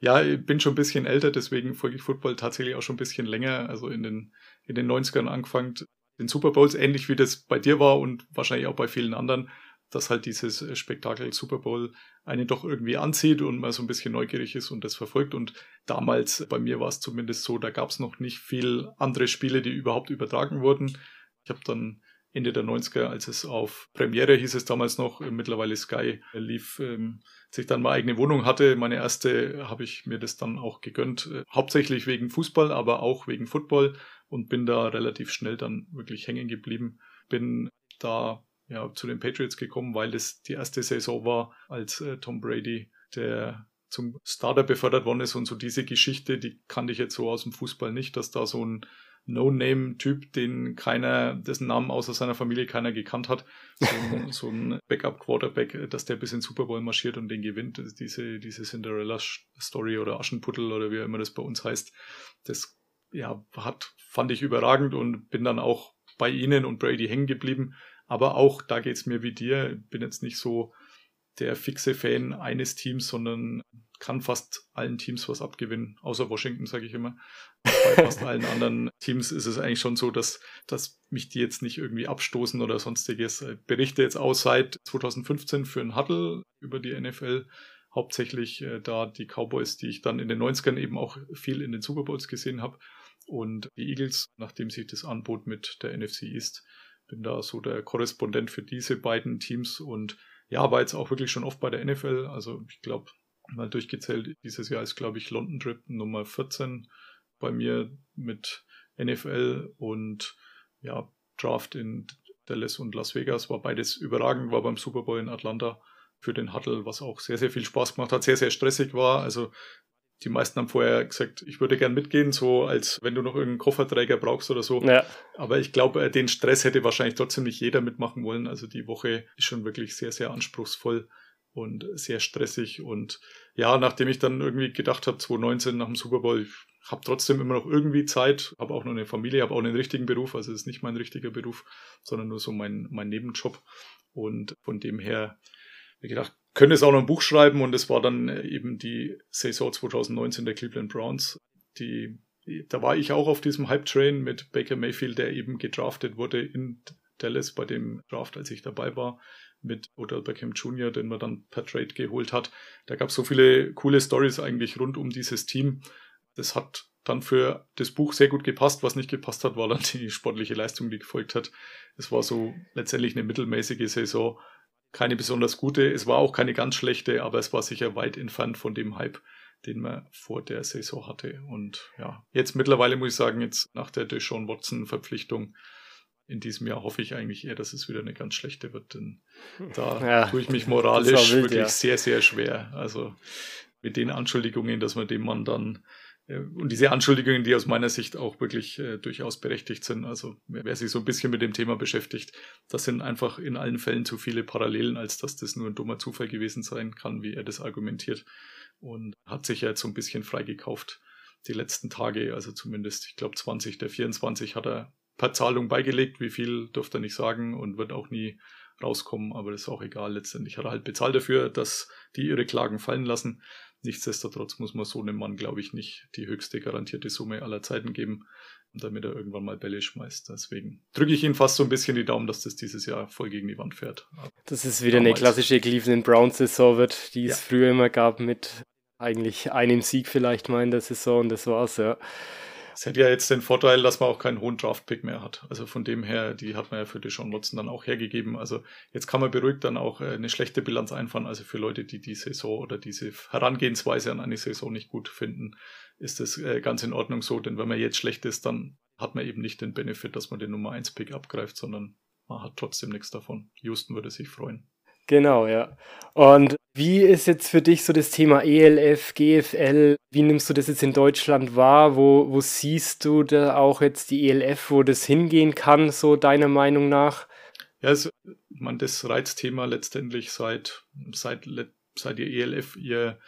Ja, ich bin schon ein bisschen älter, deswegen folge ich Football tatsächlich auch schon ein bisschen länger, also in den, in den 90ern angefangen. Den Super Bowls, ähnlich wie das bei dir war und wahrscheinlich auch bei vielen anderen, dass halt dieses Spektakel Super Bowl einen doch irgendwie anzieht und man so ein bisschen neugierig ist und das verfolgt. Und damals, bei mir war es zumindest so, da gab es noch nicht viel andere Spiele, die überhaupt übertragen wurden. Ich habe dann Ende der 90er, als es auf Premiere hieß es damals noch, mittlerweile Sky lief, ähm, als ich dann meine eigene Wohnung hatte, meine erste, habe ich mir das dann auch gegönnt. Äh, hauptsächlich wegen Fußball, aber auch wegen Football und bin da relativ schnell dann wirklich hängen geblieben. Bin da ja, zu den Patriots gekommen, weil es die erste Saison war, als äh, Tom Brady, der zum Starter befördert worden ist und so diese Geschichte, die kannte ich jetzt so aus dem Fußball nicht, dass da so ein No-Name-Typ, den keiner, dessen Namen außer seiner Familie keiner gekannt hat. So ein, so ein Backup-Quarterback, dass der bis in Super Bowl marschiert und den gewinnt. Diese, diese Cinderella-Story oder Aschenputtel oder wie immer das bei uns heißt. Das ja, hat, fand ich überragend und bin dann auch bei ihnen und Brady hängen geblieben. Aber auch da geht's mir wie dir. Bin jetzt nicht so der fixe Fan eines Teams, sondern kann fast allen Teams was abgewinnen, außer Washington, sage ich immer. Bei fast allen anderen Teams ist es eigentlich schon so, dass, dass mich die jetzt nicht irgendwie abstoßen oder sonstiges. Ich berichte jetzt aus seit 2015 für ein Huddle über die NFL. Hauptsächlich äh, da die Cowboys, die ich dann in den 90ern eben auch viel in den Super Bowls gesehen habe. Und die Eagles, nachdem sich das anbot mit der NFC East, bin da so der Korrespondent für diese beiden Teams und ja, war jetzt auch wirklich schon oft bei der NFL. Also ich glaube, mal durchgezählt, dieses Jahr ist, glaube ich, London Trip Nummer 14 bei mir mit NFL und ja, Draft in Dallas und Las Vegas. War beides überragend, war beim Super Bowl in Atlanta für den Huddle, was auch sehr, sehr viel Spaß gemacht hat, sehr, sehr stressig war. Also die meisten haben vorher gesagt, ich würde gern mitgehen, so als wenn du noch irgendeinen Kofferträger brauchst oder so. Ja. Aber ich glaube, äh, den Stress hätte wahrscheinlich trotzdem nicht jeder mitmachen wollen. Also die Woche ist schon wirklich sehr, sehr anspruchsvoll und sehr stressig. Und ja, nachdem ich dann irgendwie gedacht habe, 2019 nach dem Super Bowl, ich habe trotzdem immer noch irgendwie Zeit, habe auch noch eine Familie, habe auch einen richtigen Beruf, also es ist nicht mein richtiger Beruf, sondern nur so mein, mein Nebenjob. Und von dem her, wie gedacht, könnte es auch noch ein Buch schreiben und es war dann äh, eben die Saison 2019 der Cleveland Browns, die da war ich auch auf diesem Hype-Train mit Baker Mayfield, der eben gedraftet wurde in Dallas bei dem Draft, als ich dabei war, mit Odell Beckham Jr., den man dann per Trade geholt hat. Da gab es so viele coole Stories eigentlich rund um dieses Team. Das hat dann für das Buch sehr gut gepasst. Was nicht gepasst hat, war dann die sportliche Leistung, die gefolgt hat. Es war so letztendlich eine mittelmäßige Saison keine besonders gute. Es war auch keine ganz schlechte, aber es war sicher weit entfernt von dem Hype, den man vor der Saison hatte. Und ja, jetzt mittlerweile muss ich sagen, jetzt nach der Deshaun Watson Verpflichtung in diesem Jahr hoffe ich eigentlich eher, dass es wieder eine ganz schlechte wird, denn da ja, tue ich mich moralisch wild, wirklich ja. sehr, sehr schwer. Also mit den Anschuldigungen, dass man dem Mann dann äh, und diese Anschuldigungen, die aus meiner Sicht auch wirklich äh, durchaus berechtigt sind. Also wer sich so ein bisschen mit dem Thema beschäftigt, das sind einfach in allen Fällen zu viele Parallelen, als dass das nur ein dummer Zufall gewesen sein kann, wie er das argumentiert. Und hat sich ja jetzt so ein bisschen freigekauft die letzten Tage, also zumindest, ich glaube 20 der 24 hat er per Zahlung beigelegt, wie viel dürfte er nicht sagen und wird auch nie rauskommen, aber das ist auch egal. Letztendlich hat er halt bezahlt dafür, dass die ihre Klagen fallen lassen. Nichtsdestotrotz muss man so einem Mann, glaube ich, nicht die höchste garantierte Summe aller Zeiten geben, damit er irgendwann mal Bälle schmeißt. Deswegen drücke ich ihn fast so ein bisschen die Daumen, dass das dieses Jahr voll gegen die Wand fährt. Dass es wieder Damals. eine klassische Cleveland Browns Saison wird, die es ja. früher immer gab mit eigentlich einem Sieg vielleicht mal in der Saison und das war's, ja. Es hätte ja jetzt den Vorteil, dass man auch keinen hohen Draft-Pick mehr hat. Also von dem her, die hat man ja für die Sean Watson dann auch hergegeben. Also jetzt kann man beruhigt dann auch äh, eine schlechte Bilanz einfahren. Also für Leute, die die Saison oder diese Herangehensweise an eine Saison nicht gut finden, ist das äh, ganz in Ordnung so. Denn wenn man jetzt schlecht ist, dann hat man eben nicht den Benefit, dass man den Nummer 1 Pick abgreift, sondern man hat trotzdem nichts davon. Houston würde sich freuen. Genau, ja. Und wie ist jetzt für dich so das Thema ELF, GFL? Wie nimmst du das jetzt in Deutschland wahr? Wo, wo siehst du da auch jetzt die ELF, wo das hingehen kann, so deiner Meinung nach? Ja, also, man, das Reizthema letztendlich seit, seit, seit die ELF ihr,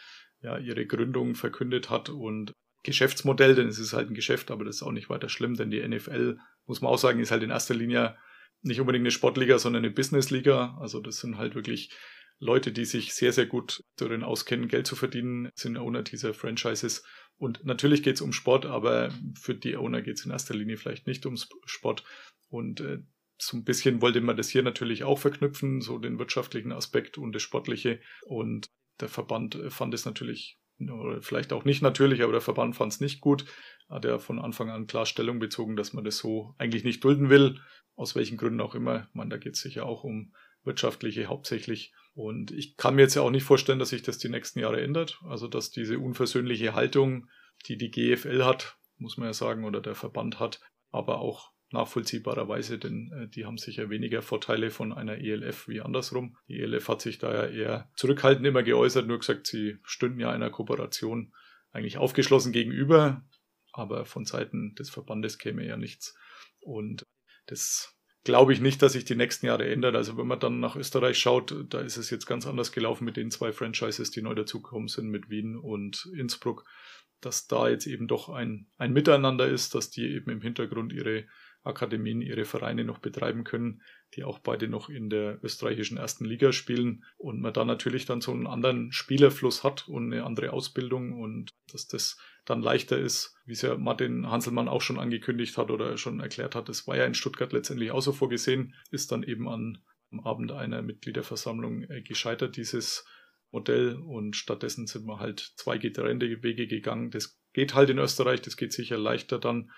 ja, ihre Gründung verkündet hat und Geschäftsmodell, denn es ist halt ein Geschäft, aber das ist auch nicht weiter schlimm, denn die NFL, muss man auch sagen, ist halt in erster Linie nicht unbedingt eine Sportliga, sondern eine Businessliga. Also das sind halt wirklich Leute, die sich sehr, sehr gut darin auskennen, Geld zu verdienen, sind Owner dieser Franchises. Und natürlich geht es um Sport, aber für die Owner geht es in erster Linie vielleicht nicht ums Sport. Und äh, so ein bisschen wollte man das hier natürlich auch verknüpfen, so den wirtschaftlichen Aspekt und das Sportliche. Und der Verband fand es natürlich, oder vielleicht auch nicht natürlich, aber der Verband fand es nicht gut. Hat er von Anfang an klar Stellung bezogen, dass man das so eigentlich nicht dulden will aus welchen Gründen auch immer. Man, da geht es sicher auch um wirtschaftliche hauptsächlich. Und ich kann mir jetzt ja auch nicht vorstellen, dass sich das die nächsten Jahre ändert. Also, dass diese unversöhnliche Haltung, die die GFL hat, muss man ja sagen, oder der Verband hat, aber auch nachvollziehbarerweise, denn äh, die haben sicher weniger Vorteile von einer ELF wie andersrum. Die ELF hat sich da ja eher zurückhaltend immer geäußert, nur gesagt, sie stünden ja einer Kooperation eigentlich aufgeschlossen gegenüber, aber von Seiten des Verbandes käme ja nichts. Und das glaube ich nicht, dass sich die nächsten Jahre ändert. Also wenn man dann nach Österreich schaut, da ist es jetzt ganz anders gelaufen mit den zwei Franchises, die neu dazugekommen sind, mit Wien und Innsbruck, dass da jetzt eben doch ein, ein Miteinander ist, dass die eben im Hintergrund ihre Akademien, ihre Vereine noch betreiben können, die auch beide noch in der österreichischen ersten Liga spielen und man da natürlich dann so einen anderen Spielerfluss hat und eine andere Ausbildung und dass das dann leichter ist, wie es ja Martin Hanselmann auch schon angekündigt hat oder schon erklärt hat. Es war ja in Stuttgart letztendlich auch so vorgesehen, ist dann eben an, am Abend einer Mitgliederversammlung äh, gescheitert, dieses Modell. Und stattdessen sind wir halt zwei getrennte Wege gegangen. Das geht halt in Österreich, das geht sicher leichter dann,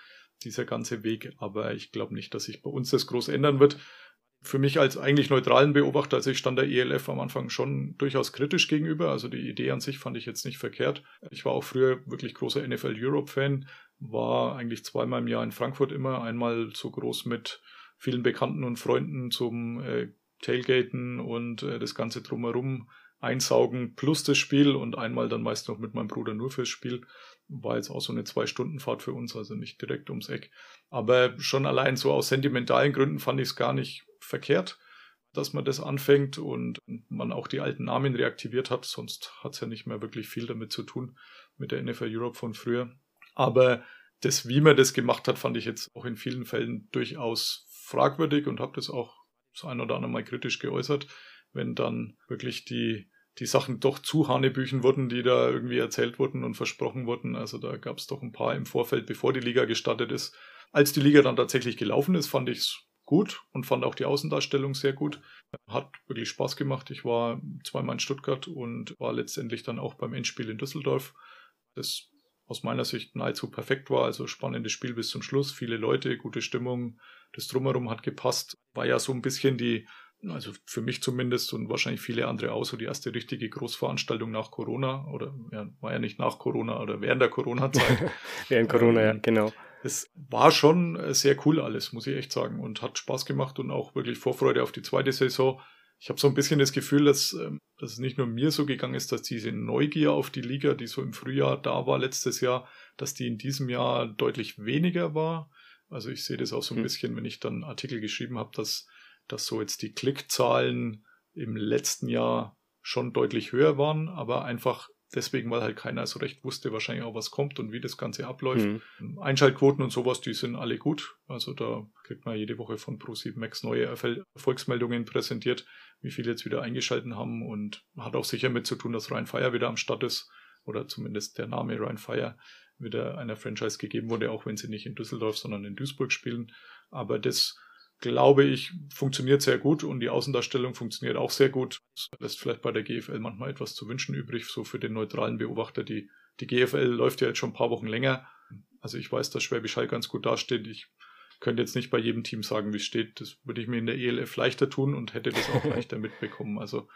dieser ganze Weg. Aber ich glaube nicht, dass sich bei uns das groß ändern wird für mich als eigentlich neutralen Beobachter, also ich stand der ELF am Anfang schon durchaus kritisch gegenüber. Also die Idee an sich fand ich jetzt nicht verkehrt. Ich war auch früher wirklich großer NFL Europe Fan, war eigentlich zweimal im Jahr in Frankfurt immer, einmal so groß mit vielen Bekannten und Freunden zum äh, Tailgaten und äh, das Ganze drumherum einsaugen plus das Spiel und einmal dann meist noch mit meinem Bruder nur fürs Spiel. War jetzt auch so eine Zwei-Stunden-Fahrt für uns, also nicht direkt ums Eck. Aber schon allein so aus sentimentalen Gründen fand ich es gar nicht verkehrt, dass man das anfängt und man auch die alten Namen reaktiviert hat. Sonst hat es ja nicht mehr wirklich viel damit zu tun mit der NFL Europe von früher. Aber das, wie man das gemacht hat, fand ich jetzt auch in vielen Fällen durchaus fragwürdig und habe das auch das ein oder andere Mal kritisch geäußert, wenn dann wirklich die, die Sachen doch zu Hanebüchen wurden, die da irgendwie erzählt wurden und versprochen wurden. Also da gab es doch ein paar im Vorfeld, bevor die Liga gestartet ist. Als die Liga dann tatsächlich gelaufen ist, fand ich es gut und fand auch die Außendarstellung sehr gut. Hat wirklich Spaß gemacht. Ich war zweimal in Stuttgart und war letztendlich dann auch beim Endspiel in Düsseldorf. Das aus meiner Sicht nahezu perfekt war. Also spannendes Spiel bis zum Schluss, viele Leute, gute Stimmung, das drumherum hat gepasst. War ja so ein bisschen die, also für mich zumindest und wahrscheinlich viele andere auch, so die erste richtige Großveranstaltung nach Corona oder ja, war ja nicht nach Corona oder während der Corona-Zeit. während Corona, ähm, ja, genau es war schon äh, sehr cool alles, muss ich echt sagen, und hat Spaß gemacht und auch wirklich Vorfreude auf die zweite Saison. ich habe so ein bisschen das Gefühl, dass, ähm, dass es nicht nur mir so gegangen ist, dass diese Neugier auf die Liga, die so im Frühjahr da war letztes Jahr, dass die in diesem Jahr deutlich weniger war. Also ich sehe das auch so ein hm. bisschen, wenn ich dann Artikel geschrieben habe, dass, dass so jetzt die Klickzahlen im letzten Jahr schon deutlich höher waren, aber einfach deswegen, weil halt keiner so recht wusste, wahrscheinlich auch was kommt und wie das Ganze abläuft. Mhm. Einschaltquoten und sowas, die sind alle gut. Also da kriegt man jede Woche von Pro7 Max neue Erfolgsmeldungen präsentiert, wie viele jetzt wieder eingeschalten haben und hat auch sicher mit zu tun, dass Ryan Fire wieder am Start ist oder zumindest der Name Ryan Fire wieder einer Franchise gegeben wurde, auch wenn sie nicht in Düsseldorf, sondern in Duisburg spielen. Aber das glaube ich, funktioniert sehr gut und die Außendarstellung funktioniert auch sehr gut. Das lässt vielleicht bei der GFL manchmal etwas zu wünschen übrig, so für den neutralen Beobachter. Die, die GFL läuft ja jetzt schon ein paar Wochen länger. Also ich weiß, dass Schwäbisch Hall ganz gut dasteht. Ich könnte jetzt nicht bei jedem Team sagen, wie es steht. Das würde ich mir in der ELF leichter tun und hätte das auch leichter mitbekommen. Also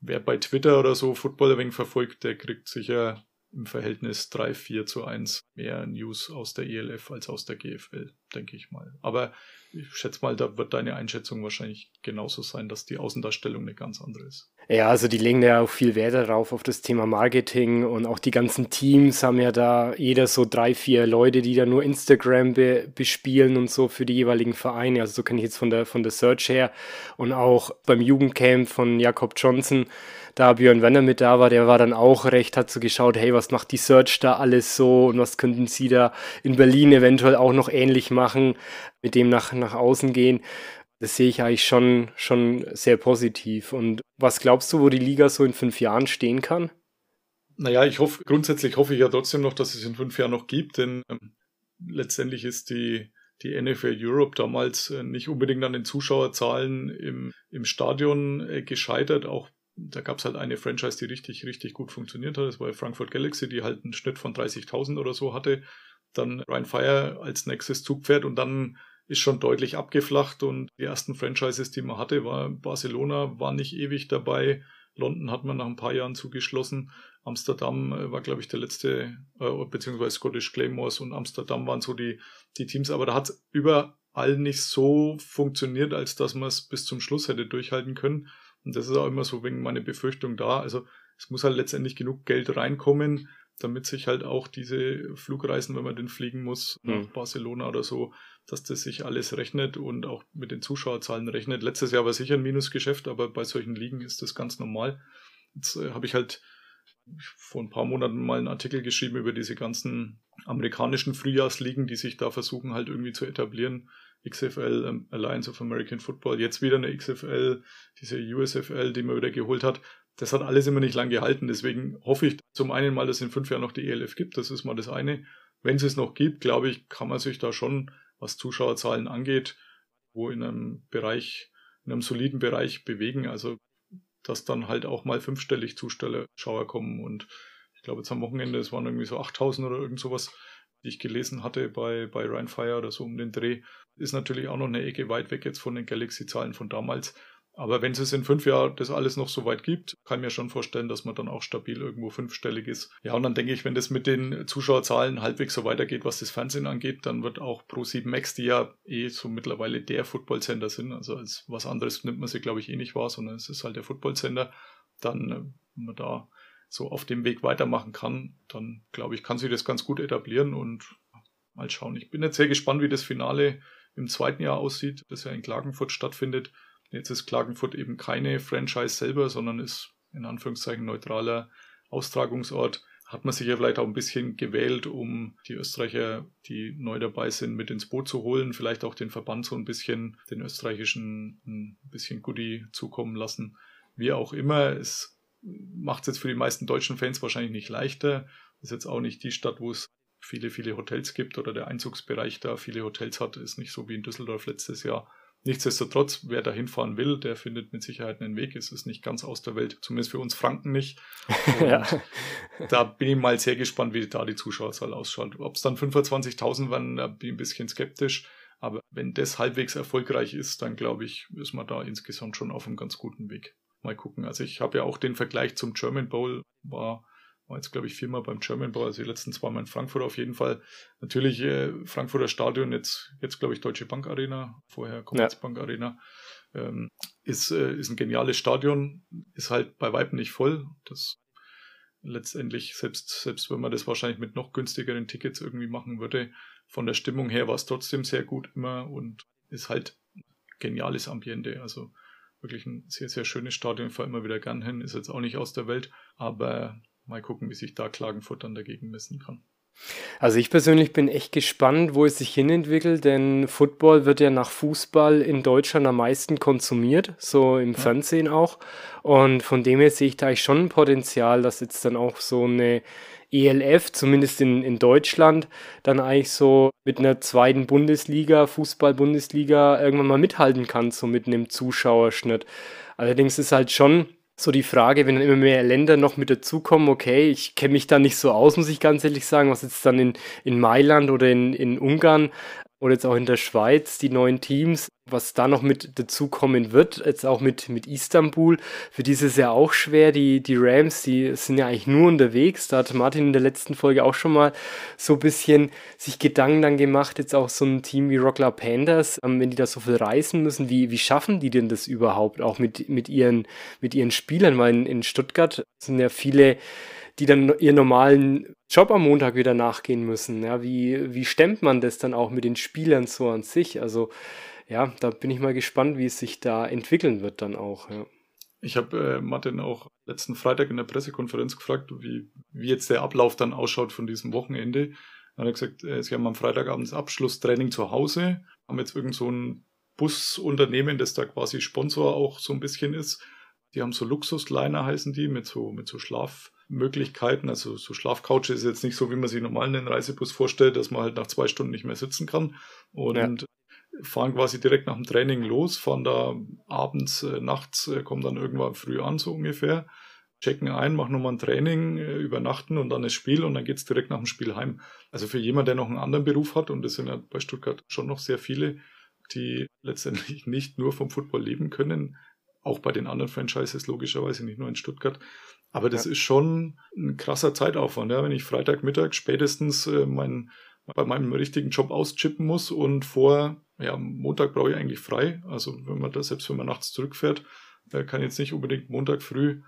wer bei Twitter oder so Footballer wegen verfolgt, der kriegt sicher im Verhältnis 3, 4 zu 1 mehr News aus der ELF als aus der GFL, denke ich mal. Aber ich schätze mal, da wird deine Einschätzung wahrscheinlich genauso sein, dass die Außendarstellung eine ganz andere ist. Ja, also die legen ja auch viel Wert darauf, auf das Thema Marketing und auch die ganzen Teams haben ja da jeder so drei, vier Leute, die da nur Instagram be bespielen und so für die jeweiligen Vereine. Also so kenne ich jetzt von der, von der Search her und auch beim Jugendcamp von Jakob Johnson da Björn Werner mit da war, der war dann auch recht, hat so geschaut, hey, was macht die Search da alles so und was könnten sie da in Berlin eventuell auch noch ähnlich machen, mit dem nach, nach außen gehen. Das sehe ich eigentlich schon, schon sehr positiv. Und was glaubst du, wo die Liga so in fünf Jahren stehen kann? Naja, ich hoffe, grundsätzlich hoffe ich ja trotzdem noch, dass es in fünf Jahren noch gibt, denn ähm, letztendlich ist die, die NFL Europe damals äh, nicht unbedingt an den Zuschauerzahlen im, im Stadion äh, gescheitert, auch da gab es halt eine Franchise, die richtig, richtig gut funktioniert hat. Das war Frankfurt Galaxy, die halt einen Schnitt von 30.000 oder so hatte. Dann Ryan Fire als nächstes Zugpferd und dann ist schon deutlich abgeflacht und die ersten Franchises, die man hatte, war Barcelona, war nicht ewig dabei. London hat man nach ein paar Jahren zugeschlossen. Amsterdam äh, war, glaube ich, der letzte, äh, beziehungsweise Scottish Claymores und Amsterdam waren so die, die Teams, aber da hat es überall nicht so funktioniert, als dass man es bis zum Schluss hätte durchhalten können. Und das ist auch immer so wegen meine Befürchtung da. Also es muss halt letztendlich genug Geld reinkommen, damit sich halt auch diese Flugreisen, wenn man den fliegen muss, nach mhm. Barcelona oder so, dass das sich alles rechnet und auch mit den Zuschauerzahlen rechnet. Letztes Jahr war sicher ein Minusgeschäft, aber bei solchen Ligen ist das ganz normal. Jetzt äh, habe ich halt vor ein paar Monaten mal einen Artikel geschrieben über diese ganzen amerikanischen Frühjahrsligen, die sich da versuchen halt irgendwie zu etablieren. XFL, ähm, Alliance of American Football, jetzt wieder eine XFL, diese USFL, die man wieder geholt hat. Das hat alles immer nicht lang gehalten. Deswegen hoffe ich zum einen mal, dass es in fünf Jahren noch die ELF gibt. Das ist mal das eine. Wenn es es noch gibt, glaube ich, kann man sich da schon, was Zuschauerzahlen angeht, wo in einem Bereich, in einem soliden Bereich bewegen. Also, dass dann halt auch mal fünfstellig Zuschauer kommen. Und ich glaube, jetzt am Wochenende, es waren irgendwie so 8000 oder irgend sowas die ich gelesen hatte bei, bei Ryan Fire oder so um den Dreh, ist natürlich auch noch eine Ecke weit weg jetzt von den Galaxy-Zahlen von damals. Aber wenn es in fünf Jahren das alles noch so weit gibt, kann ich mir schon vorstellen, dass man dann auch stabil irgendwo fünfstellig ist. Ja, und dann denke ich, wenn das mit den Zuschauerzahlen halbwegs so weitergeht, was das Fernsehen angeht, dann wird auch Pro7 Max, die ja eh so mittlerweile der Football-Sender sind, also als was anderes nimmt man sie, glaube ich, eh nicht wahr, sondern es ist halt der Football-Sender, dann, äh, wenn man da so auf dem Weg weitermachen kann, dann glaube ich, kann sie das ganz gut etablieren und mal schauen. Ich bin jetzt sehr gespannt, wie das Finale im zweiten Jahr aussieht, das ja in Klagenfurt stattfindet. Jetzt ist Klagenfurt eben keine Franchise selber, sondern ist in Anführungszeichen neutraler Austragungsort. Hat man sich ja vielleicht auch ein bisschen gewählt, um die Österreicher, die neu dabei sind, mit ins Boot zu holen, vielleicht auch den Verband so ein bisschen, den österreichischen ein bisschen Goodie zukommen lassen. Wie auch immer, es macht es jetzt für die meisten deutschen Fans wahrscheinlich nicht leichter. Ist jetzt auch nicht die Stadt, wo es viele, viele Hotels gibt oder der Einzugsbereich da viele Hotels hat, ist nicht so wie in Düsseldorf letztes Jahr. Nichtsdestotrotz, wer da hinfahren will, der findet mit Sicherheit einen Weg. Es ist nicht ganz aus der Welt, zumindest für uns Franken nicht. ja. Da bin ich mal sehr gespannt, wie da die Zuschauerzahl ausschaut. Ob es dann 25.000 waren, da bin ich ein bisschen skeptisch. Aber wenn das halbwegs erfolgreich ist, dann glaube ich, ist man da insgesamt schon auf einem ganz guten Weg mal gucken. Also ich habe ja auch den Vergleich zum German Bowl, war, war jetzt glaube ich viermal beim German Bowl, also die letzten zwei Mal in Frankfurt auf jeden Fall. Natürlich äh, Frankfurter Stadion, jetzt, jetzt glaube ich Deutsche Bank Arena, vorher Commerzbank ja. Arena. Ähm, ist, äh, ist ein geniales Stadion, ist halt bei Weitem nicht voll. Das letztendlich, selbst, selbst wenn man das wahrscheinlich mit noch günstigeren Tickets irgendwie machen würde, von der Stimmung her war es trotzdem sehr gut immer und ist halt geniales Ambiente. Also wirklich ein sehr, sehr schönes Stadion. Ich fahre immer wieder gern hin. Ist jetzt auch nicht aus der Welt, aber mal gucken, wie sich da Klagenfurt dann dagegen messen kann. Also ich persönlich bin echt gespannt, wo es sich hinentwickelt, denn Football wird ja nach Fußball in Deutschland am meisten konsumiert, so im ja. Fernsehen auch. Und von dem her sehe ich da eigentlich schon ein Potenzial, dass jetzt dann auch so eine ELF, zumindest in, in Deutschland, dann eigentlich so mit einer zweiten Bundesliga, Fußball-Bundesliga irgendwann mal mithalten kann, so mit einem Zuschauerschnitt. Allerdings ist halt schon so die Frage, wenn dann immer mehr Länder noch mit dazukommen, okay, ich kenne mich da nicht so aus, muss ich ganz ehrlich sagen, was jetzt dann in, in Mailand oder in, in Ungarn oder jetzt auch in der Schweiz, die neuen Teams, was da noch mit dazukommen wird, jetzt auch mit, mit Istanbul, für die ist es ja auch schwer. Die, die Rams, die sind ja eigentlich nur unterwegs. Da hat Martin in der letzten Folge auch schon mal so ein bisschen sich Gedanken dann gemacht, jetzt auch so ein Team wie Rockler Panthers, ähm, wenn die da so viel reisen müssen, wie, wie schaffen die denn das überhaupt auch mit, mit, ihren, mit ihren Spielern? Weil in, in Stuttgart sind ja viele die dann ihren normalen Job am Montag wieder nachgehen müssen. Ja, wie, wie stemmt man das dann auch mit den Spielern so an sich? Also, ja, da bin ich mal gespannt, wie es sich da entwickeln wird dann auch. Ja. Ich habe äh, Martin auch letzten Freitag in der Pressekonferenz gefragt, wie, wie jetzt der Ablauf dann ausschaut von diesem Wochenende. Dann hat er gesagt, äh, sie haben am Freitagabend Abschlusstraining zu Hause, haben jetzt irgend so ein Busunternehmen, das da quasi Sponsor auch so ein bisschen ist. Die haben so Luxusliner heißen die, mit so, mit so Schlaf, Möglichkeiten. Also so Schlafcouch ist jetzt nicht so, wie man sich normal einen Reisebus vorstellt, dass man halt nach zwei Stunden nicht mehr sitzen kann. Und ja. fahren quasi direkt nach dem Training los, fahren da abends, äh, nachts, äh, kommen dann irgendwann früh an, so ungefähr. Checken ein, machen nochmal ein Training, äh, übernachten und dann das Spiel und dann geht's direkt nach dem Spiel heim. Also für jemanden, der noch einen anderen Beruf hat, und das sind ja bei Stuttgart schon noch sehr viele, die letztendlich nicht nur vom Football leben können, auch bei den anderen Franchises logischerweise, nicht nur in Stuttgart, aber das ja. ist schon ein krasser Zeitaufwand, ja, wenn ich Freitagmittag spätestens äh, mein, bei meinem richtigen Job auschippen muss und vor, ja, Montag brauche ich eigentlich frei. Also wenn man da, selbst wenn man nachts zurückfährt, äh, kann jetzt nicht unbedingt Montag früh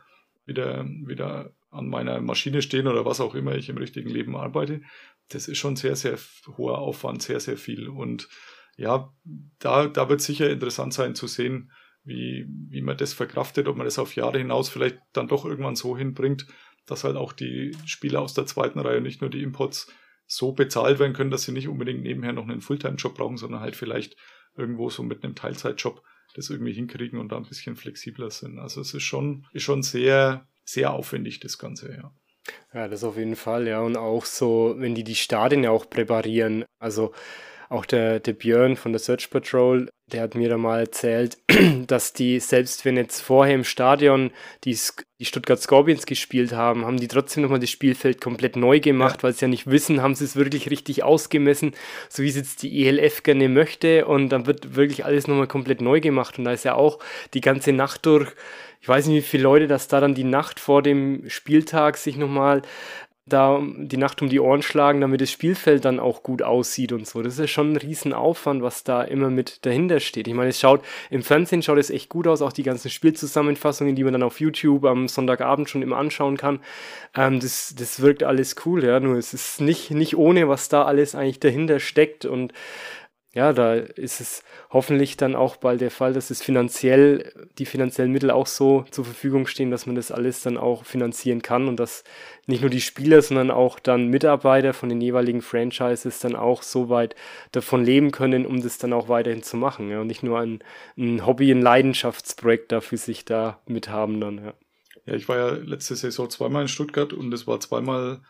wieder, wieder an meiner Maschine stehen oder was auch immer ich im richtigen Leben arbeite. Das ist schon sehr, sehr hoher Aufwand, sehr, sehr viel. Und ja, da, da wird sicher interessant sein zu sehen, wie, wie man das verkraftet, ob man das auf Jahre hinaus vielleicht dann doch irgendwann so hinbringt, dass halt auch die Spieler aus der zweiten Reihe, nicht nur die Imports, so bezahlt werden können, dass sie nicht unbedingt nebenher noch einen Fulltime-Job brauchen, sondern halt vielleicht irgendwo so mit einem Teilzeitjob das irgendwie hinkriegen und da ein bisschen flexibler sind. Also es ist schon, ist schon sehr, sehr aufwendig, das Ganze, ja. Ja, das auf jeden Fall, ja. Und auch so, wenn die die Stadien ja auch präparieren, also auch der, der Björn von der Search Patrol, der hat mir da mal erzählt, dass die, selbst wenn jetzt vorher im Stadion die, die Stuttgart Scorpions gespielt haben, haben die trotzdem nochmal das Spielfeld komplett neu gemacht, ja. weil sie ja nicht wissen, haben sie es wirklich richtig ausgemessen, so wie es jetzt die ELF gerne möchte. Und dann wird wirklich alles nochmal komplett neu gemacht. Und da ist ja auch die ganze Nacht durch ich weiß nicht, wie viele Leute das da dann die Nacht vor dem Spieltag sich nochmal da die Nacht um die Ohren schlagen, damit das Spielfeld dann auch gut aussieht und so. Das ist schon ein Riesenaufwand, was da immer mit dahinter steht. Ich meine, es schaut, im Fernsehen schaut es echt gut aus, auch die ganzen Spielzusammenfassungen, die man dann auf YouTube am Sonntagabend schon immer anschauen kann. Ähm, das, das wirkt alles cool, ja, nur es ist nicht, nicht ohne, was da alles eigentlich dahinter steckt und ja, da ist es hoffentlich dann auch bald der Fall, dass es finanziell, die finanziellen Mittel auch so zur Verfügung stehen, dass man das alles dann auch finanzieren kann und dass nicht nur die Spieler, sondern auch dann Mitarbeiter von den jeweiligen Franchises dann auch so weit davon leben können, um das dann auch weiterhin zu machen. Ja, und nicht nur ein, ein Hobby, ein Leidenschaftsprojekt dafür sich da mithaben dann, ja. Ja, ich war ja letzte Saison zweimal in Stuttgart und es war zweimal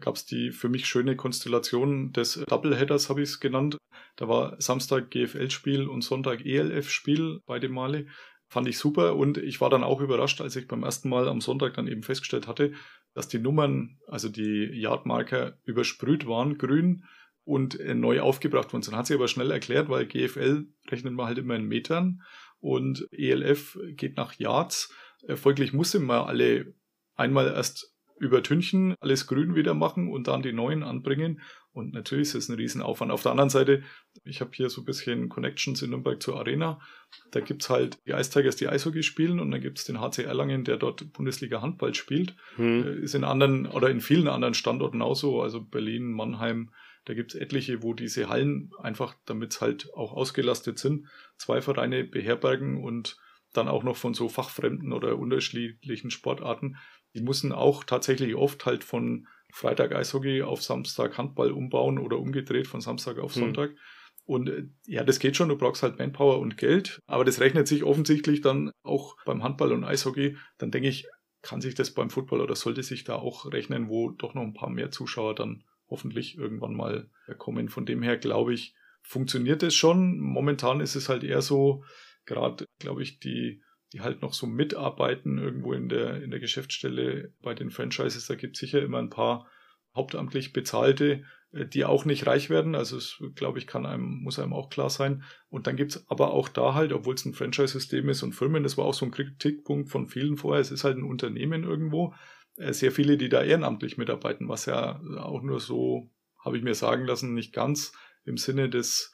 gab es die für mich schöne Konstellation des Doubleheaders, habe ich es genannt. Da war Samstag GFL-Spiel und Sonntag ELF-Spiel, beide Male. Fand ich super und ich war dann auch überrascht, als ich beim ersten Mal am Sonntag dann eben festgestellt hatte, dass die Nummern, also die Yardmarker übersprüht waren, grün und äh, neu aufgebracht worden sind. Hat sich aber schnell erklärt, weil GFL rechnet man halt immer in Metern und ELF geht nach Yards. Folglich muss immer alle einmal erst übertünchen, alles grün wieder machen und dann die neuen anbringen. Und natürlich ist es ein Riesenaufwand. Auf der anderen Seite, ich habe hier so ein bisschen Connections in Nürnberg zur Arena. Da gibt's halt die Ice Tigers, die Eishockey spielen und dann gibt's den HC Erlangen, der dort Bundesliga Handball spielt. Hm. Ist in anderen oder in vielen anderen Standorten auch so, also Berlin, Mannheim, da gibt's etliche, wo diese Hallen einfach, damit's halt auch ausgelastet sind, zwei Vereine beherbergen und dann auch noch von so fachfremden oder unterschiedlichen Sportarten. Die müssen auch tatsächlich oft halt von Freitag Eishockey auf Samstag Handball umbauen oder umgedreht von Samstag auf hm. Sonntag. Mhm. Und äh, ja, das geht schon, du brauchst halt Manpower und Geld, aber das rechnet sich offensichtlich dann auch beim Handball und Eishockey. Dann denke ich, kann sich das beim Football oder sollte sich da auch rechnen, wo doch noch ein paar mehr Zuschauer dann hoffentlich irgendwann mal kommen. Von dem her glaube ich, funktioniert es schon. Momentan ist es halt eher so, gerade glaube ich, die die halt noch so mitarbeiten irgendwo in der, in der Geschäftsstelle bei den Franchises. Da gibt es sicher immer ein paar hauptamtlich bezahlte, äh, die auch nicht reich werden. Also es, glaube ich, kann einem, muss einem auch klar sein. Und dann gibt es aber auch da halt, obwohl es ein Franchise-System ist und Firmen, das war auch so ein Kritikpunkt von vielen vorher, es ist halt ein Unternehmen irgendwo, äh, sehr viele, die da ehrenamtlich mitarbeiten, was ja auch nur so, habe ich mir sagen lassen, nicht ganz im Sinne des,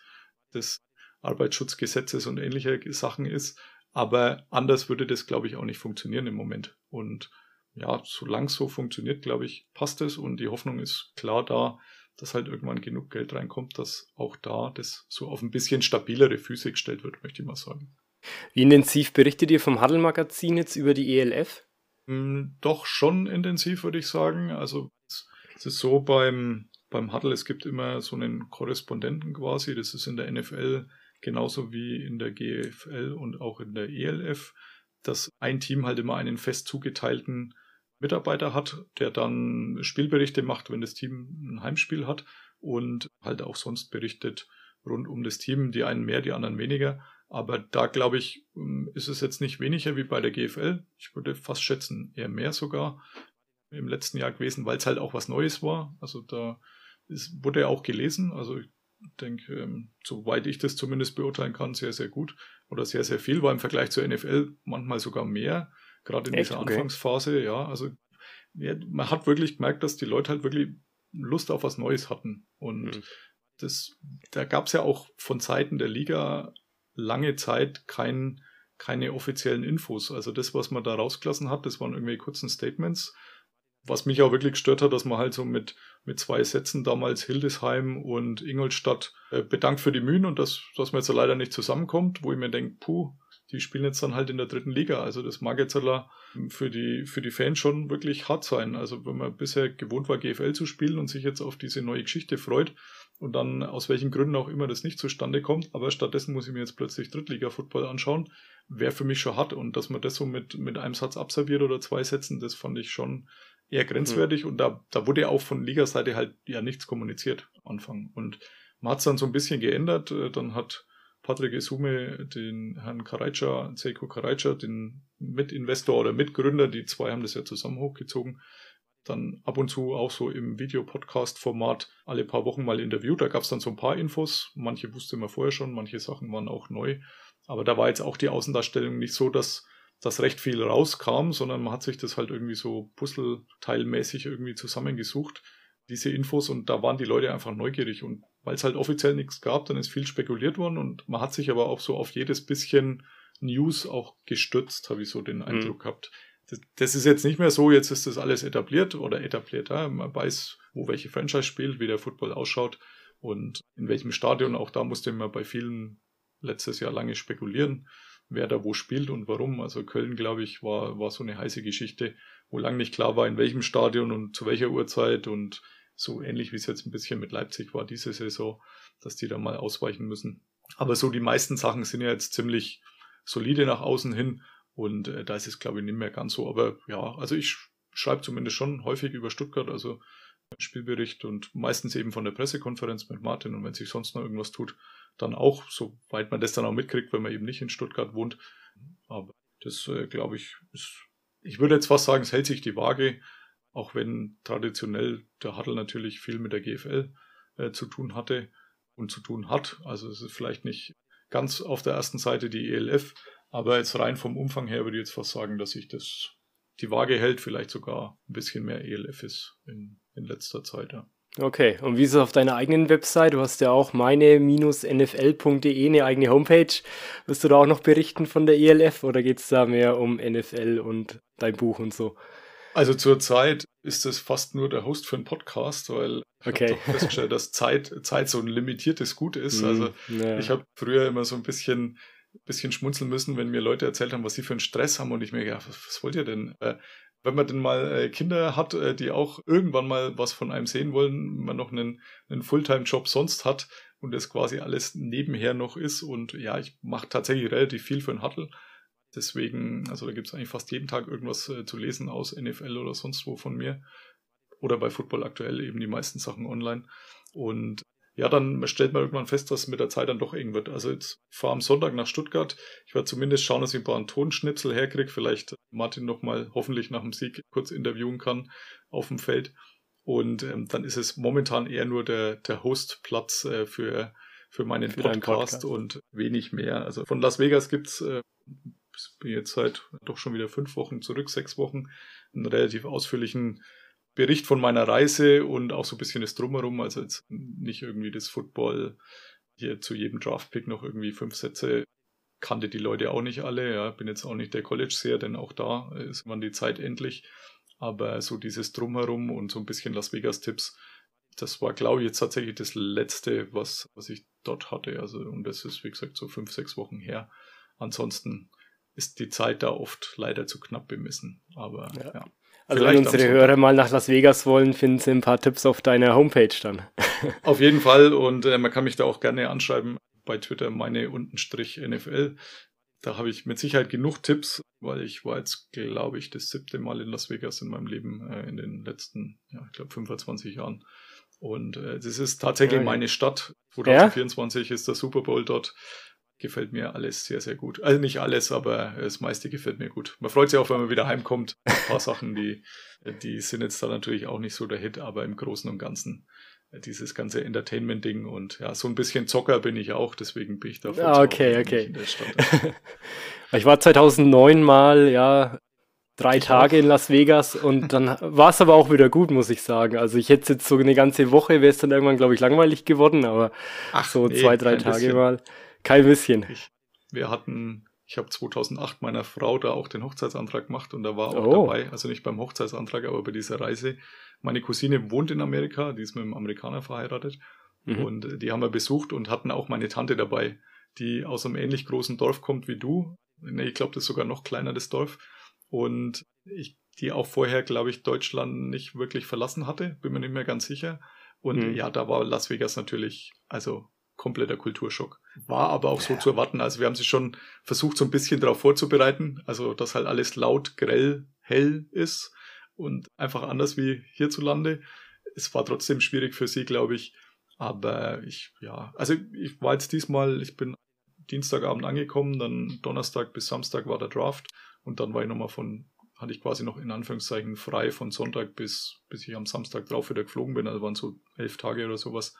des Arbeitsschutzgesetzes und ähnlicher Sachen ist. Aber anders würde das, glaube ich, auch nicht funktionieren im Moment. Und ja, solange es so funktioniert, glaube ich, passt es. Und die Hoffnung ist klar da, dass halt irgendwann genug Geld reinkommt, dass auch da das so auf ein bisschen stabilere Füße gestellt wird, möchte ich mal sagen. Wie intensiv berichtet ihr vom Huddle-Magazin jetzt über die ELF? Hm, doch schon intensiv, würde ich sagen. Also es ist so beim, beim Huddle, es gibt immer so einen Korrespondenten quasi. Das ist in der NFL genauso wie in der GFL und auch in der ELF, dass ein Team halt immer einen fest zugeteilten Mitarbeiter hat, der dann Spielberichte macht, wenn das Team ein Heimspiel hat und halt auch sonst berichtet rund um das Team, die einen mehr, die anderen weniger. Aber da glaube ich, ähm, ist es jetzt nicht weniger wie bei der GFL. Ich würde fast schätzen, eher mehr sogar im letzten Jahr gewesen, weil es halt auch was Neues war. Also da ist, wurde ja auch gelesen. Also ich denke, ähm, soweit ich das zumindest beurteilen kann, sehr, sehr gut oder sehr, sehr viel, war im Vergleich zur NFL manchmal sogar mehr, gerade in Echt? dieser okay. Anfangsphase, ja, also ja, man hat wirklich gemerkt, dass die Leute halt wirklich Lust auf was Neues hatten und mhm. das, da gab es ja auch von Seiten der Liga lange Zeit kein, keine offiziellen Infos, also das, was man da rausgelassen hat, das waren irgendwie kurzen Statements, was mich auch wirklich gestört hat, dass man halt so mit, mit zwei Sätzen damals Hildesheim und Ingolstadt äh, bedankt für die Mühen und dass, dass man jetzt leider nicht zusammenkommt, wo ich mir denke, puh, die spielen jetzt dann halt in der dritten Liga. Also das mag jetzt für die, für die Fans schon wirklich hart sein. Also wenn man bisher gewohnt war, GFL zu spielen und sich jetzt auf diese neue Geschichte freut und dann aus welchen Gründen auch immer das nicht zustande kommt, aber stattdessen muss ich mir jetzt plötzlich Drittliga-Football anschauen, wäre für mich schon hart. Und dass man das so mit, mit einem Satz abserviert oder zwei Sätzen, das fand ich schon eher grenzwertig mhm. und da, da wurde ja auch von Ligaseite halt ja nichts kommuniziert am Anfang. Und man hat es dann so ein bisschen geändert. Äh, dann hat Patrick Esume den Herrn Karajca, Seiko Karajca, den Mitinvestor oder Mitgründer, die zwei haben das ja zusammen hochgezogen, dann ab und zu auch so im Videopodcast-Format alle paar Wochen mal interviewt. Da gab es dann so ein paar Infos. Manche wusste man vorher schon, manche Sachen waren auch neu. Aber da war jetzt auch die Außendarstellung nicht so, dass dass recht viel rauskam, sondern man hat sich das halt irgendwie so puzzleteilmäßig irgendwie zusammengesucht, diese Infos, und da waren die Leute einfach neugierig. Und weil es halt offiziell nichts gab, dann ist viel spekuliert worden und man hat sich aber auch so auf jedes bisschen News auch gestützt, habe ich so den mhm. Eindruck mhm. gehabt. Das, das, ist jetzt nicht mehr so, jetzt ist das alles etabliert oder etabliert. Ja? Man weiß, wo welche Franchise spielt, wie der Football ausschaut und in welchem Stadion. Auch da musste man bei vielen letztes Jahr lange spekulieren wer da wo spielt und warum. Also Köln, glaube ich, war, war so eine heiße Geschichte, wo lang nicht klar war, in welchem Stadion und zu welcher Uhrzeit und so ähnlich wie es jetzt ein bisschen mit Leipzig war diese Saison, dass die da mal ausweichen müssen. Aber so die meisten Sachen sind ja jetzt ziemlich solide nach außen hin und äh, da ist es, glaube ich, nicht mehr ganz so. Aber ja, also ich schreibe zumindest schon häufig über Stuttgart, also Spielbericht und meistens eben von der Pressekonferenz mit Martin und wenn sich sonst noch irgendwas tut, dann auch, soweit man das dann auch mitkriegt, wenn man eben nicht in Stuttgart wohnt. Aber das, äh, glaube ich, ist, ich würde jetzt fast sagen, es hält sich die Waage, auch wenn traditionell der Huddle natürlich viel mit der GFL äh, zu tun hatte und zu tun hat. Also es ist vielleicht nicht ganz auf der ersten Seite die ELF, aber jetzt rein vom Umfang her würde ich jetzt fast sagen, dass sich das die Waage hält, vielleicht sogar ein bisschen mehr ELF ist in, in letzter Zeit, ja. Okay, und wie ist es auf deiner eigenen Website? Du hast ja auch meine-nfl.de, eine eigene Homepage. Wirst du da auch noch berichten von der ELF oder geht es da mehr um NFL und dein Buch und so? Also zurzeit ist es fast nur der Host für einen Podcast, weil ich okay. habe festgestellt, dass Zeit, Zeit so ein limitiertes Gut ist. Mm, Also ja. ich habe früher immer so ein bisschen, bisschen schmunzeln müssen, wenn mir Leute erzählt haben, was sie für einen Stress haben und ich mir gedacht, was, was wollt ihr denn? Äh, wenn man denn mal äh, Kinder hat, äh, die auch irgendwann mal was von einem sehen wollen, man noch einen, einen Fulltime-Job sonst hat und das quasi alles nebenher noch ist und ja, ich mache tatsächlich relativ viel für einen Huddle. Deswegen, also da gibt es eigentlich fast jeden Tag irgendwas äh, zu lesen aus NFL oder sonst wo von mir. Oder bei Football aktuell eben die meisten Sachen online. Und ja, dann stellt man irgendwann fest, dass es mit der Zeit dann doch eng wird. Also jetzt fahre am Sonntag nach Stuttgart. Ich werde zumindest schauen, dass ich ein paar Tonschnipsel herkriege. Vielleicht Martin nochmal hoffentlich nach dem Sieg kurz interviewen kann auf dem Feld. Und ähm, dann ist es momentan eher nur der, der Hostplatz äh, für, für meinen Für Podcast, Podcast. und wenig mehr. Also von Las Vegas gibt's äh, bin jetzt seit doch schon wieder fünf Wochen zurück, sechs Wochen, einen relativ ausführlichen Bericht von meiner Reise und auch so ein bisschen das Drumherum, also jetzt nicht irgendwie das Football hier zu jedem Draftpick noch irgendwie fünf Sätze kannte die Leute auch nicht alle, ja, bin jetzt auch nicht der College-Seher, denn auch da ist man die Zeit endlich, aber so dieses Drumherum und so ein bisschen Las Vegas-Tipps, das war, glaube ich, jetzt tatsächlich das Letzte, was, was ich dort hatte, also und das ist, wie gesagt, so fünf, sechs Wochen her. Ansonsten ist die Zeit da oft leider zu knapp bemessen, aber Ja. ja. Also Vielleicht wenn unsere. Hörer mal nach Las Vegas wollen, finden sie ein paar Tipps auf deiner Homepage dann. Auf jeden Fall und äh, man kann mich da auch gerne anschreiben bei Twitter meine untenstrich NFL. Da habe ich mit Sicherheit genug Tipps, weil ich war jetzt, glaube ich, das siebte Mal in Las Vegas in meinem Leben äh, in den letzten, ja, ich glaube 25 Jahren. Und äh, das ist tatsächlich Okay. meine Stadt. 2024 ist der Super Bowl dort. Gefällt mir alles sehr, sehr gut. Also nicht alles, aber das meiste gefällt mir gut. Man freut sich auch, wenn man wieder heimkommt. Ein paar Sachen, die, die sind jetzt da natürlich auch nicht so der Hit, aber im Großen und Ganzen äh, dieses ganze Entertainment-Ding und ja, so ein bisschen Zocker bin ich auch, deswegen bin ich da Ah, okay, okay. ich war 2009 mal, ja, drei Ich Tage auch. in Las Vegas und dann war es aber auch wieder gut, muss ich sagen. Also ich hätte jetzt so eine ganze Woche, wäre es dann irgendwann, glaube ich, langweilig geworden, aber Ach, so nee, zwei, drei Tage bisschen. mal. Kein bisschen. Ich, wir hatten, ich habe 2008 meiner Frau da auch den Hochzeitsantrag gemacht und da war auch Oh. dabei, also nicht beim Hochzeitsantrag, aber bei dieser Reise. Meine Cousine wohnt in Amerika, die ist mit einem Amerikaner verheiratet Mhm. und die haben wir besucht und hatten auch meine Tante dabei, die aus einem ähnlich großen Dorf kommt wie du. Nee, ich glaube, das ist sogar noch kleiner, das Dorf. Und ich, die auch vorher, glaube ich, Deutschland nicht wirklich verlassen hatte, bin mir nicht mehr ganz sicher. Und Mhm. ja, da war Las Vegas natürlich, also kompletter Kulturschock. War aber auch so zu erwarten. Also wir haben sich schon versucht, so ein bisschen darauf vorzubereiten. Also, dass halt alles laut, grell, hell ist und einfach anders wie hierzulande. Es war trotzdem schwierig für sie, glaube ich. Aber ich, ja, also ich war jetzt diesmal, ich bin Dienstagabend angekommen, dann Donnerstag bis Samstag war der Draft und dann war ich nochmal von, hatte ich quasi noch in Anführungszeichen frei von Sonntag bis, bis ich am Samstag drauf wieder geflogen bin. Also waren so elf Tage oder sowas.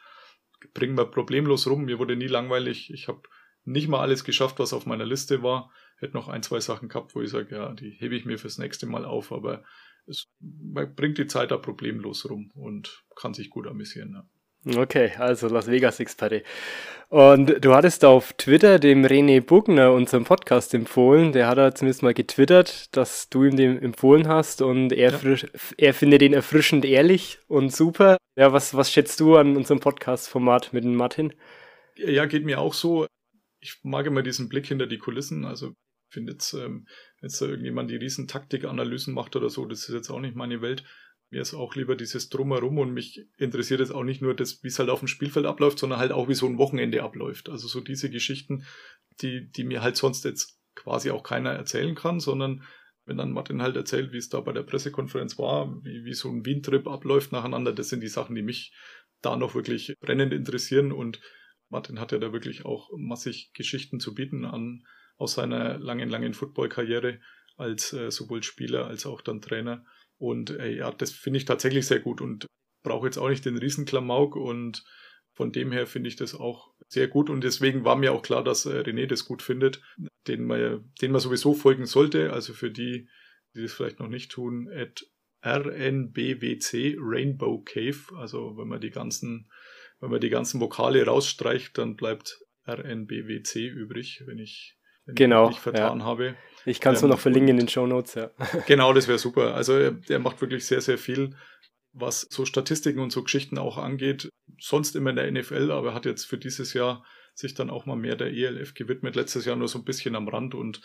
Bringen wir problemlos rum. Mir wurde nie langweilig. Ich habe nicht mal alles geschafft, was auf meiner Liste war. Hätte noch ein, zwei Sachen gehabt, wo ich sage, ja, die hebe ich mir fürs nächste Mal auf, aber es man bringt die Zeit da problemlos rum und kann sich gut amüsieren. Ja. Okay, also Las Vegas Experte. Und du hattest auf Twitter dem René Bugner unseren Podcast empfohlen. Der hat da zumindest mal getwittert, dass du ihm den empfohlen hast und er, Ja. frisch, er findet den erfrischend ehrlich und super. Ja, was, was schätzt du an unserem Podcast-Format mit dem Martin? Ja, geht mir auch so. Ich mag immer diesen Blick hinter die Kulissen. Also ich finde jetzt, ähm, wenn jetzt da irgendjemand die riesen Taktikanalysen macht oder so, das ist jetzt auch nicht meine Welt. Mir ist auch lieber dieses Drumherum und mich interessiert jetzt auch nicht nur wie es halt auf dem Spielfeld abläuft, sondern halt auch, wie so ein Wochenende abläuft. Also so diese Geschichten, die, die mir halt sonst jetzt quasi auch keiner erzählen kann, sondern wenn dann Martin halt erzählt, wie es da bei der Pressekonferenz war, wie, wie so ein Wien-Trip abläuft nacheinander, das sind die Sachen, die mich da noch wirklich brennend interessieren und Martin hat ja da wirklich auch massig Geschichten zu bieten an aus seiner langen, langen Football-Karriere als äh, sowohl Spieler als auch dann Trainer. Und äh, ja, das finde ich tatsächlich sehr gut und brauche jetzt auch nicht den Riesenklamauk und von dem her finde ich das auch sehr gut und deswegen war mir auch klar, dass äh, René das gut findet, den man, den man sowieso folgen sollte. Also für die, die das vielleicht noch nicht tun, at RNBWC Rainbow Cave. Also wenn man die ganzen, wenn man die ganzen Vokale rausstreicht, dann bleibt RNBWC übrig, wenn ich, wenn genau, ich vertan ja. habe. Ich kann es ähm, nur noch verlinken in den Show Notes, ja. Genau, das wäre super. Also der macht wirklich sehr, sehr viel, was so Statistiken und so Geschichten auch angeht. Sonst immer in der NFL, aber hat jetzt für dieses Jahr sich dann auch mal mehr der ELF gewidmet. Letztes Jahr nur so ein bisschen am Rand und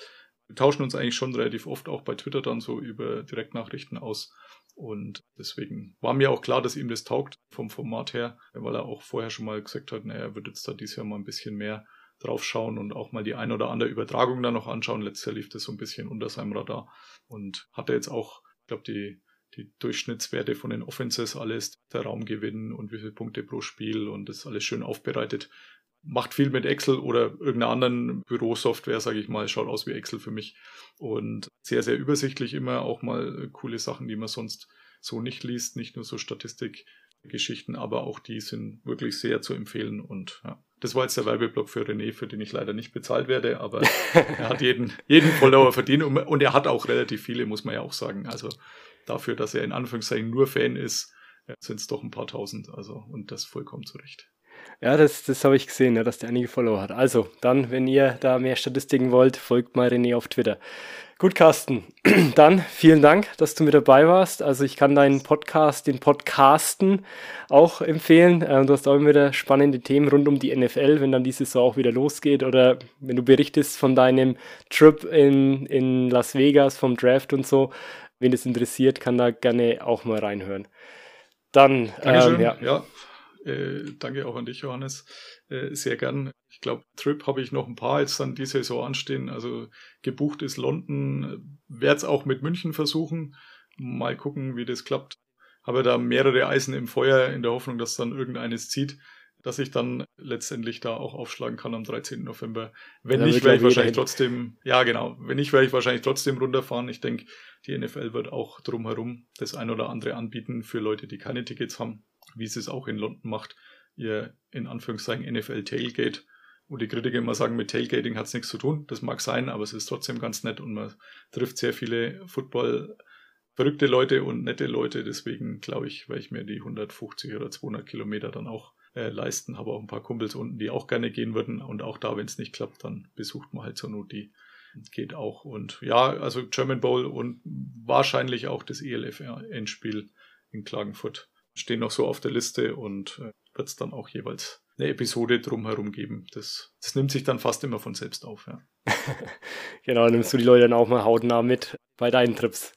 wir tauschen uns eigentlich schon relativ oft auch bei Twitter dann so über Direktnachrichten aus. Und deswegen war mir auch klar, dass ihm das taugt vom Format her, weil er auch vorher schon mal gesagt hat, naja, er wird jetzt da dieses Jahr mal ein bisschen mehr drauf schauen und auch mal die ein oder andere Übertragung dann noch anschauen. Letztes Jahr lief das so ein bisschen unter seinem Radar und hatte jetzt auch, ich glaube, die, die Durchschnittswerte von den Offenses alles, der Raumgewinn und wie viele Punkte pro Spiel und das alles schön aufbereitet macht viel mit Excel oder irgendeiner anderen Bürosoftware, sage ich mal, schaut aus wie Excel für mich und sehr, sehr übersichtlich immer, auch mal coole Sachen, die man sonst so nicht liest, nicht nur so Statistikgeschichten, aber auch die sind wirklich sehr zu empfehlen und ja. Das war jetzt der Werbeblock für René, für den ich leider nicht bezahlt werde, aber er hat jeden, jeden Follower verdient und er hat auch relativ viele, muss man ja auch sagen. Also dafür, dass er in Anführungszeichen nur Fan ist, sind es doch ein paar tausend, also und das vollkommen zurecht. Ja, das, das habe ich gesehen, ja, dass der einige Follower hat. Also, dann, wenn ihr da mehr Statistiken wollt, folgt mal René auf Twitter. Gut, Carsten. Dann vielen Dank, dass du mit dabei warst. Also ich kann deinen Podcast, den Podcasten auch empfehlen. Ähm, du hast auch immer wieder spannende Themen rund um die NFL, wenn dann die Saison auch wieder losgeht oder wenn du berichtest von deinem Trip in, in Las Vegas, vom Draft und so. Wen es interessiert, kann da gerne auch mal reinhören. Dann, ähm, ja. ja. Äh, danke auch an dich, Johannes. Äh, sehr gern. Ich glaube, Trip habe ich noch ein paar jetzt dann diese Saison anstehen. Also gebucht ist London. Werde es auch mit München versuchen. Mal gucken, wie das klappt. Habe da mehrere Eisen im Feuer in der Hoffnung, dass dann irgendeines zieht, dass ich dann letztendlich da auch aufschlagen kann am 13. November. Wenn nicht, werde ich wahrscheinlich trotzdem, ja genau, wenn nicht, werde ich wahrscheinlich trotzdem runterfahren. Ich denke, die NFL wird auch drumherum das ein oder andere anbieten für Leute, die keine Tickets haben wie sie es auch in London macht, ihr in Anführungszeichen NFL Tailgate, wo die Kritiker immer sagen, mit Tailgating hat es nichts zu tun. Das mag sein, aber es ist trotzdem ganz nett und man trifft sehr viele Football verrückte Leute und nette Leute. Deswegen glaube ich, werde ich mir die 150 oder 200 Kilometer dann auch äh, leisten. Habe auch ein paar Kumpels unten, die auch gerne gehen würden. Und auch da, wenn es nicht klappt, dann besucht man halt zur Not die. Geht auch. Und ja, also German Bowl und wahrscheinlich auch das ELF-Endspiel in Klagenfurt stehen noch so auf der Liste und äh, wird es dann auch jeweils eine Episode drumherum geben. Das, das nimmt sich dann fast immer von selbst auf, ja. genau, nimmst du die Leute dann auch mal hautnah mit bei deinen Trips.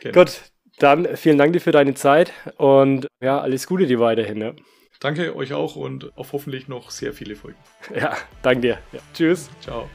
Genau. Gut, dann vielen Dank dir für deine Zeit und ja, alles Gute dir weiterhin. Ja. Danke euch auch und auf hoffentlich noch sehr viele Folgen. Ja, danke dir. Ja. Tschüss. Ciao.